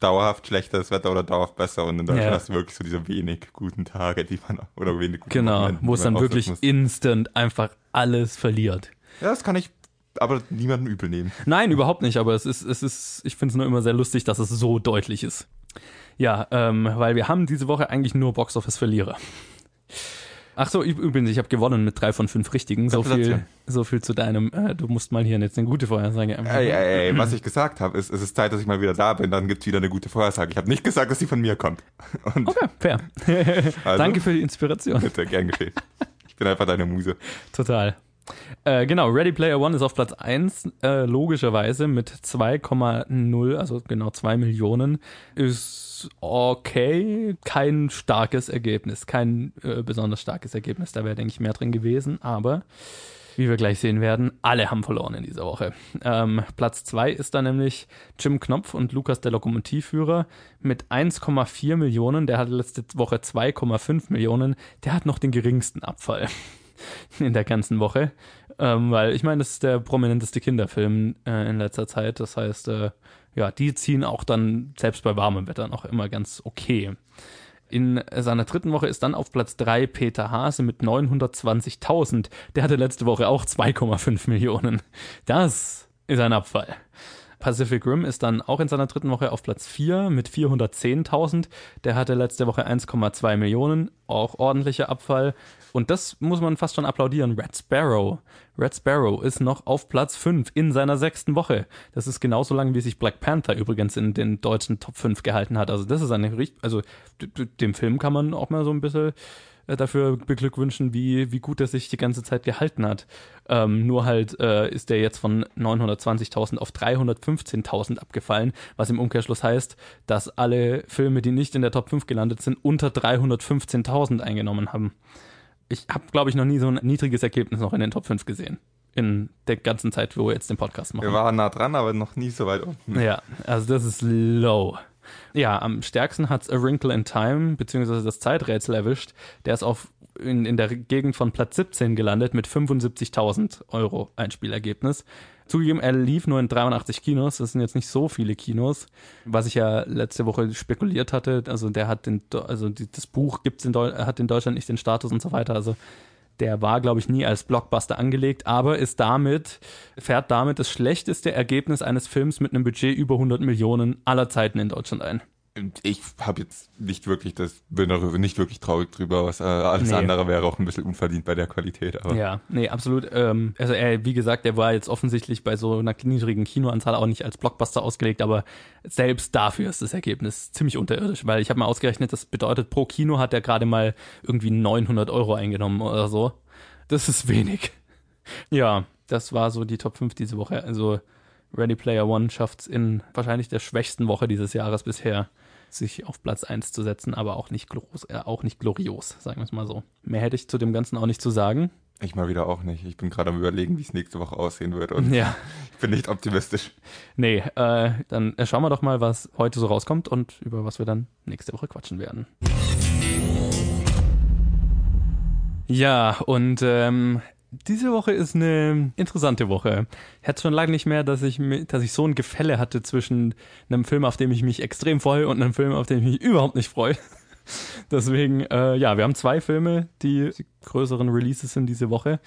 dauerhaft schlechteres Wetter oder dauerhaft besser und in Deutschland Ja. hast du wirklich so diese wenig guten Tage, die man, oder wenig guten Genau, Wochenenden, wo es dann wirklich ausnutzen instant einfach alles verliert. muss. Ja, das kann ich aber niemandem übel nehmen. Nein, überhaupt nicht, aber es ist, es ist, ich finde es nur immer sehr lustig, dass es so deutlich ist. Ja, ähm, weil wir haben diese Woche eigentlich nur Boxoffice-Verlierer. Ach so, übrigens, ich habe gewonnen mit drei von fünf richtigen. So viel, so viel zu deinem, äh, du musst mal hier jetzt eine gute Vorhersage. Ey, ey, ey, was ich gesagt habe, ist, es ist Zeit, dass ich mal wieder da bin, dann gibt's wieder eine gute Vorhersage. Ich habe nicht gesagt, dass sie von mir kommt. Und okay, fair. also, Danke für die Inspiration. Bitte, gern geschehen. Ich bin einfach deine Muse. Total. Äh, genau, Ready Player One ist auf Platz 1, äh, logischerweise mit 2,0, also genau 2 Millionen. Ist okay, kein starkes Ergebnis, kein äh, besonders starkes Ergebnis. Da wäre, denke ich, mehr drin gewesen, aber wie wir gleich sehen werden, alle haben verloren in dieser Woche. Ähm, Platz 2 ist dann nämlich Jim Knopf und Lukas der Lokomotivführer mit 1,4 Millionen. Der hatte letzte Woche 2,5 Millionen. Der hat noch den geringsten Abfall. in der ganzen Woche. Ähm, weil ich meine, das ist der prominenteste Kinderfilm äh, in letzter Zeit. Das heißt, äh, ja, die ziehen auch dann selbst bei warmem Wetter noch immer ganz okay. In seiner dritten Woche ist dann auf Platz 3 Peter Hase mit 920.000. Der hatte letzte Woche auch 2,5 Millionen. Das ist ein Abfall. Pacific Rim ist dann auch in seiner dritten Woche auf Platz 4 mit 410.000. Der hatte letzte Woche 1,2 Millionen, auch ordentlicher Abfall. Und das muss man fast schon applaudieren. Red Sparrow. Red Sparrow ist noch auf Platz 5 in seiner sechsten Woche. Das ist genauso lang, wie sich Black Panther übrigens in den deutschen Top 5 gehalten hat. Also das ist eine richtig, also dem Film kann man auch mal so ein bisschen äh, dafür beglückwünschen, wie, wie gut er sich die ganze Zeit gehalten hat. Ähm, nur halt äh, ist er jetzt von 920.000 auf 315.000 abgefallen, was im Umkehrschluss heißt, dass alle Filme, die nicht in der Top 5 gelandet sind, unter 315.000 eingenommen haben. Ich habe, glaube ich, noch nie so ein niedriges Ergebnis noch in den Top 5 gesehen in der ganzen Zeit, wo wir jetzt den Podcast machen. Wir waren nah dran, aber noch nie so weit unten. Ja, also das ist low. Ja, am stärksten hat's A Wrinkle in Time, beziehungsweise das Zeiträtsel erwischt. Der ist auf in, in der Gegend von Platz 17 gelandet mit 75.000 Euro Einspielergebnis. Zugegeben, er lief nur in 83 Kinos, das sind jetzt nicht so viele Kinos, was ich ja letzte Woche spekuliert hatte. Also der hat den, also die, das Buch gibt's in hat in Deutschland nicht den Status und so weiter. Also der war, glaube ich, nie als Blockbuster angelegt, aber ist damit, fährt damit das schlechteste Ergebnis eines Films mit einem Budget über 100 Millionen aller Zeiten in Deutschland ein ich habe jetzt nicht wirklich das, bin darüber nicht wirklich traurig drüber, was äh, alles nee. andere wäre auch ein bisschen unverdient bei der Qualität. Aber. Ja, nee, absolut. Ähm, also er, wie gesagt, der war jetzt offensichtlich bei so einer niedrigen Kinoanzahl auch nicht als Blockbuster ausgelegt, aber selbst dafür ist das Ergebnis ziemlich unterirdisch, weil ich habe mal ausgerechnet, das bedeutet pro Kino hat er gerade mal irgendwie 900 Euro eingenommen oder so. Das ist wenig. Ja, das war so die Top 5 diese Woche. Also Ready Player One schafft's in wahrscheinlich der schwächsten Woche dieses Jahres bisher sich auf Platz 1 zu setzen, aber auch nicht, groß, äh, auch nicht glorios, sagen wir es mal so. Mehr hätte ich zu dem Ganzen auch nicht zu sagen. Ich mal wieder auch nicht. Ich bin gerade am überlegen, wie es nächste Woche aussehen wird und ja. ich bin nicht optimistisch. Nee, äh, dann schauen wir doch mal, was heute so rauskommt und über was wir dann nächste Woche quatschen werden. Ja, und ähm, diese Woche ist eine interessante Woche. Ich hatte schon lange nicht mehr, dass ich, dass ich so ein Gefälle hatte zwischen einem Film, auf dem ich mich extrem freue und einem Film, auf den ich mich überhaupt nicht freue. Deswegen, äh, ja, wir haben zwei Filme, die, die größeren Releases sind diese Woche.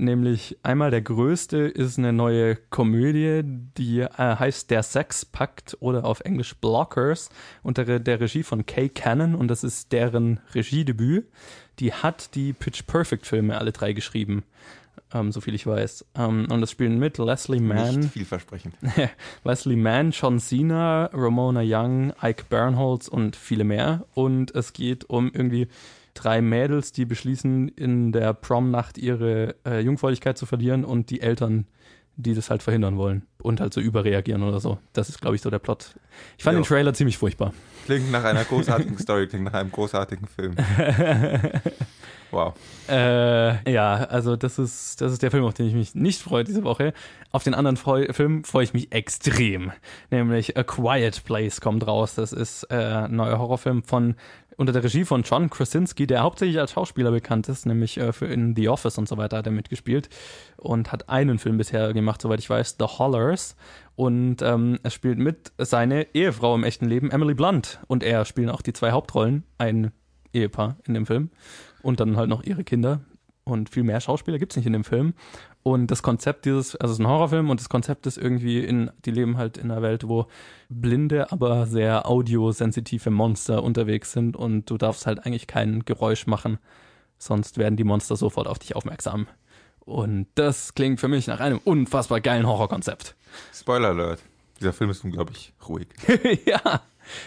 Nämlich einmal der größte ist eine neue Komödie, die äh, heißt Der Sexpakt oder auf Englisch Blockers unter der Regie von Kay Cannon und das ist deren Regiedebüt die hat die Pitch Perfect Filme alle drei geschrieben, ähm, so viel ich weiß. Ähm, und das spielen mit Leslie Mann. Nicht vielversprechend. Leslie Mann, John Cena, Ramona Young, Ike Bernholz und viele mehr. Und es geht um irgendwie drei Mädels, die beschließen, in der Prom-Nacht ihre äh, Jungfräulichkeit zu verlieren und die Eltern die das halt verhindern wollen und halt so überreagieren oder so. Das ist, glaube ich, so der Plot. Ich fand jo. den Trailer ziemlich furchtbar. Klingt nach einer großartigen Story, klingt nach einem großartigen Film. wow. Äh, ja, also das ist, das ist der Film, auf den ich mich nicht freue diese Woche. Auf den anderen freu Film freue ich mich extrem. Nämlich A Quiet Place kommt raus. Das ist äh, ein neuer Horrorfilm von unter der Regie von John Krasinski, der hauptsächlich als Schauspieler bekannt ist, nämlich äh, für in The Office und so weiter hat er mitgespielt und hat einen Film bisher gemacht, soweit ich weiß, The Hollers. Und ähm, es spielt mit seine Ehefrau im echten Leben, Emily Blunt. Und er spielen auch die zwei Hauptrollen, ein Ehepaar in dem Film. Und dann halt noch ihre Kinder. Und viel mehr Schauspieler gibt es nicht in dem Film. Und das Konzept dieses, also es ist ein Horrorfilm und das Konzept ist irgendwie in, die leben halt in einer Welt, wo blinde, aber sehr audiosensitive Monster unterwegs sind und du darfst halt eigentlich kein Geräusch machen, sonst werden die Monster sofort auf dich aufmerksam. Und das klingt für mich nach einem unfassbar geilen Horrorkonzept. Spoiler Alert. Dieser Film ist unglaublich ruhig. ja,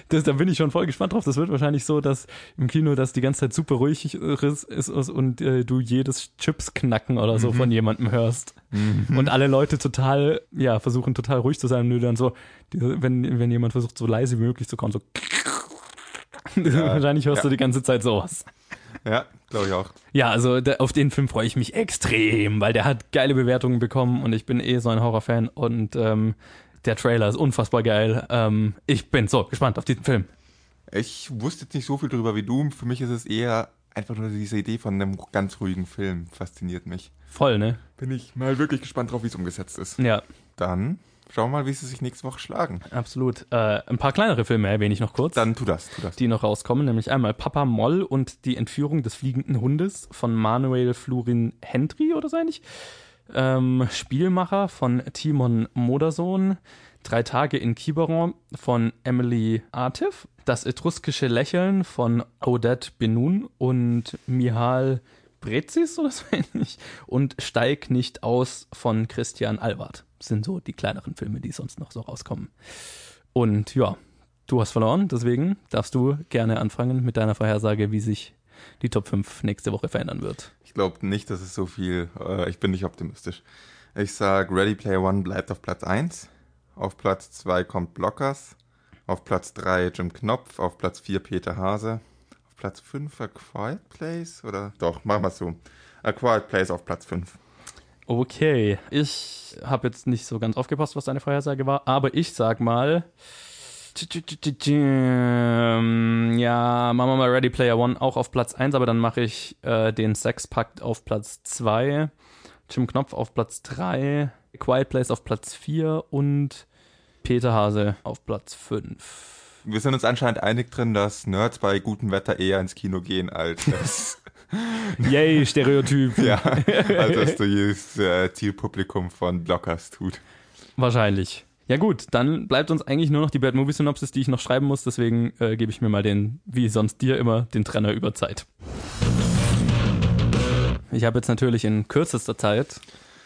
das, da bin ich schon voll gespannt drauf. Das wird wahrscheinlich so, dass im Kino das die ganze Zeit super ruhig ist, ist und äh, du jedes Chips knacken oder so mhm. von jemandem hörst. Mhm. Und alle Leute total, ja, versuchen total ruhig zu sein und du dann so, wenn, wenn jemand versucht, so leise wie möglich zu kommen, so ja. wahrscheinlich hörst ja. du die ganze Zeit sowas. Ja, glaube ich auch. Ja, also da, auf den Film freue ich mich extrem, weil der hat geile Bewertungen bekommen und ich bin eh so ein Horrorfan und ähm, der Trailer ist unfassbar geil. Ähm, ich bin so gespannt auf diesen Film. Ich wusste jetzt nicht so viel drüber wie du. Für mich ist es eher einfach nur diese Idee von einem ganz ruhigen Film. Fasziniert mich. Voll, ne? Bin ich mal wirklich gespannt drauf, wie es umgesetzt ist. Ja. Dann schauen wir mal, wie sie sich nächste Woche schlagen. Absolut. Äh, ein paar kleinere Filme erwähne ich noch kurz. Dann tu das, tu das. Die noch rauskommen, nämlich einmal Papa Moll und die Entführung des fliegenden Hundes von Manuel Florin Hendry oder so ähnlich ähm, Spielmacher von Timon Modersohn, Drei Tage in Quiberon von Emily Artif, Das etruskische Lächeln von Odette Benun und Mihal Brezis oder so ähnlich und Steig nicht aus von Christian Albert. sind so die kleineren Filme, die sonst noch so rauskommen. Und ja, du hast verloren, deswegen darfst du gerne anfangen mit deiner Vorhersage, wie sich die Top 5 nächste Woche verändern wird. Ich glaube nicht, dass es so viel, äh, ich bin nicht optimistisch. Ich sage, Ready Player One bleibt auf Platz 1. Auf Platz 2 kommt Blockers. Auf Platz 3 Jim Knopf. Auf Platz 4 Peter Hase. Auf Platz 5 A Quiet Place? Oder? Doch, machen wir es so. A Quiet Place auf Platz 5. Okay, ich habe jetzt nicht so ganz aufgepasst, was deine Vorhersage war, aber ich sag mal, ja, machen wir mal Ready Player One auch auf Platz 1, aber dann mache ich äh, den Sexpakt auf Platz 2, Jim Knopf auf Platz 3, Quiet Place auf Platz 4 und Peter Hase auf Platz 5. Wir sind uns anscheinend einig drin, dass Nerds bei gutem Wetter eher ins Kino gehen als das. Yay, Stereotyp. ja, als das das äh, Zielpublikum von Blockers tut. Wahrscheinlich. Ja gut, dann bleibt uns eigentlich nur noch die Bad Movie Synopsis, die ich noch schreiben muss. Deswegen äh, gebe ich mir mal den, wie sonst dir immer, den Trenner über Zeit. Ich habe jetzt natürlich in kürzester Zeit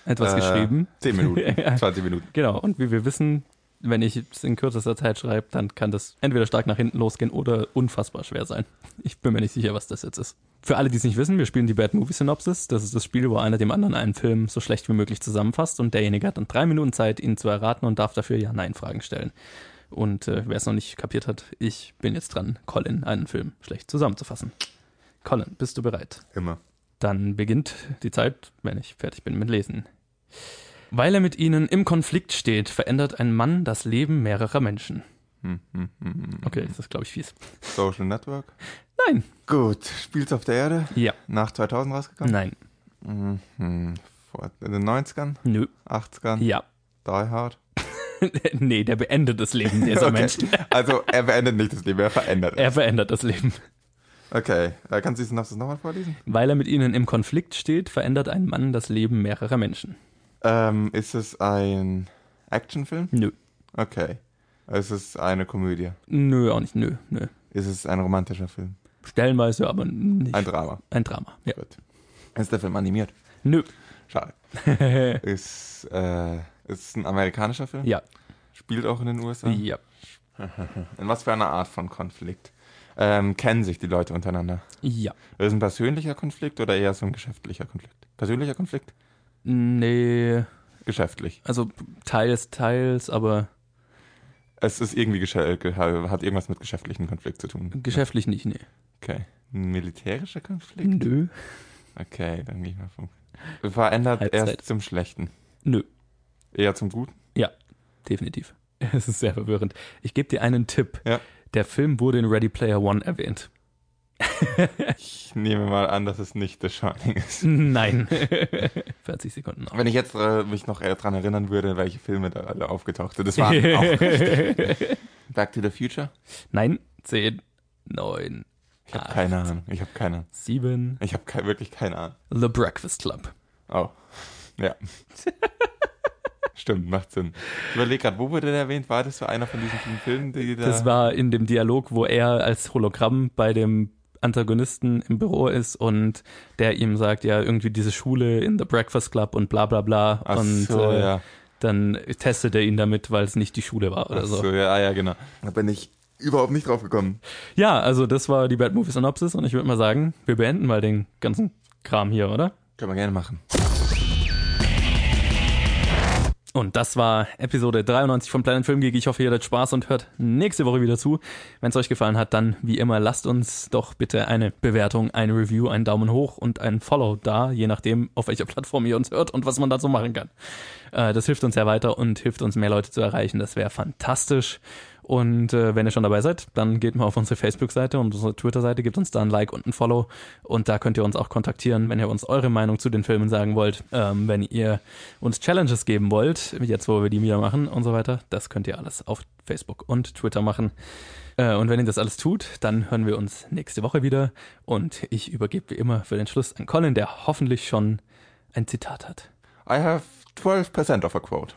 etwas äh, geschrieben. Zehn Minuten, 20 Minuten. Genau, und wie wir wissen, wenn ich es in kürzester Zeit schreibe, dann kann das entweder stark nach hinten losgehen oder unfassbar schwer sein. Ich bin mir nicht sicher, was das jetzt ist. Für alle, die es nicht wissen, wir spielen die Bad Movie Synopsis. Das ist das Spiel, wo einer dem anderen einen Film so schlecht wie möglich zusammenfasst und derjenige hat dann drei Minuten Zeit, ihn zu erraten und darf dafür Ja-Nein-Fragen stellen. Und äh, wer es noch nicht kapiert hat, ich bin jetzt dran, Colin einen Film schlecht zusammenzufassen. Colin, bist du bereit? Immer. Dann beginnt die Zeit, wenn ich fertig bin mit Lesen. Weil er mit ihnen im Konflikt steht, verändert ein Mann das Leben mehrerer Menschen. Hm, hm, hm, okay, das ist, glaube ich, fies. Social Network? Nein. Gut. Spielt's auf der Erde? Ja. Nach 2000 rausgekommen? Nein. Mhm. Vor in den 90ern? Nö. 80ern? Ja. Die Hard? nee, der beendet das Leben dieser okay. Menschen. also er beendet nicht das Leben, er verändert es. Er verändert das Leben. Okay, äh, kannst du Synopsis nochmal vorlesen? Weil er mit ihnen im Konflikt steht, verändert ein Mann das Leben mehrerer Menschen. Ähm, ist es ein Actionfilm? Nö. Okay. Ist es eine Komödie? Nö, auch nicht. Nö, nö. Ist es ein romantischer Film? Stellenweise, aber nicht. Ein Drama. Ein Drama, ja. Gut. Ist der Film animiert? Nö. Schade. ist, äh, ist es ein amerikanischer Film? Ja. Spielt auch in den USA? Ja. In was für einer Art von Konflikt? Ähm, kennen sich die Leute untereinander? Ja. Ist es ein persönlicher Konflikt oder eher so ein geschäftlicher Konflikt? Persönlicher Konflikt? Nee. Geschäftlich. Also teils, teils, aber. Es ist irgendwie hat irgendwas mit geschäftlichen Konflikt zu tun. Geschäftlich nicht, nee. Okay. Ein militärischer Konflikt? Nö. Okay, dann gehe ich mal vom. Verändert Halbzeit. erst zum Schlechten. Nö. Eher zum Guten? Ja, definitiv. Es ist sehr verwirrend. Ich gebe dir einen Tipp. Ja. Der Film wurde in Ready Player One erwähnt. Ich nehme mal an, dass es nicht The Shining ist. Nein. 40 Sekunden noch. Wenn ich jetzt äh, mich noch daran erinnern würde, welche Filme da alle aufgetaucht sind. Das waren auch Back to the Future? Nein. 10, 9, Ich habe keine Ahnung. Ich habe keine Ahnung. 7. Ich habe ke wirklich keine Ahnung. The Breakfast Club. Oh. Ja. Stimmt, macht Sinn. Ich überlege gerade, wo wurde der erwähnt? War das für einer von diesen vielen Filmen, die da. Das war in dem Dialog, wo er als Hologramm bei dem Antagonisten im Büro ist und der ihm sagt, ja, irgendwie diese Schule in The Breakfast Club und bla bla bla. Ach und so, äh, ja. dann testet er ihn damit, weil es nicht die Schule war oder Ach so. so, ja, ah, ja, genau. Da bin ich überhaupt nicht drauf gekommen. Ja, also das war die Bad Movie Synopsis und ich würde mal sagen, wir beenden mal den ganzen Kram hier, oder? Können wir gerne machen. Und das war Episode 93 von Planet Film Geek. Ich hoffe, ihr hattet Spaß und hört nächste Woche wieder zu. Wenn es euch gefallen hat, dann wie immer lasst uns doch bitte eine Bewertung, eine Review, einen Daumen hoch und ein Follow da, je nachdem, auf welcher Plattform ihr uns hört und was man dazu machen kann. Äh, das hilft uns sehr weiter und hilft uns, mehr Leute zu erreichen. Das wäre fantastisch. Und äh, wenn ihr schon dabei seid, dann geht mal auf unsere Facebook-Seite und unsere Twitter-Seite, gebt uns da ein Like und ein Follow. Und da könnt ihr uns auch kontaktieren, wenn ihr uns eure Meinung zu den Filmen sagen wollt. Ähm, wenn ihr uns Challenges geben wollt, jetzt wo wir die wieder machen und so weiter, das könnt ihr alles auf Facebook und Twitter machen. Äh, und wenn ihr das alles tut, dann hören wir uns nächste Woche wieder. Und ich übergebe wie immer für den Schluss an Colin, der hoffentlich schon ein Zitat hat. I have 12% of a quote.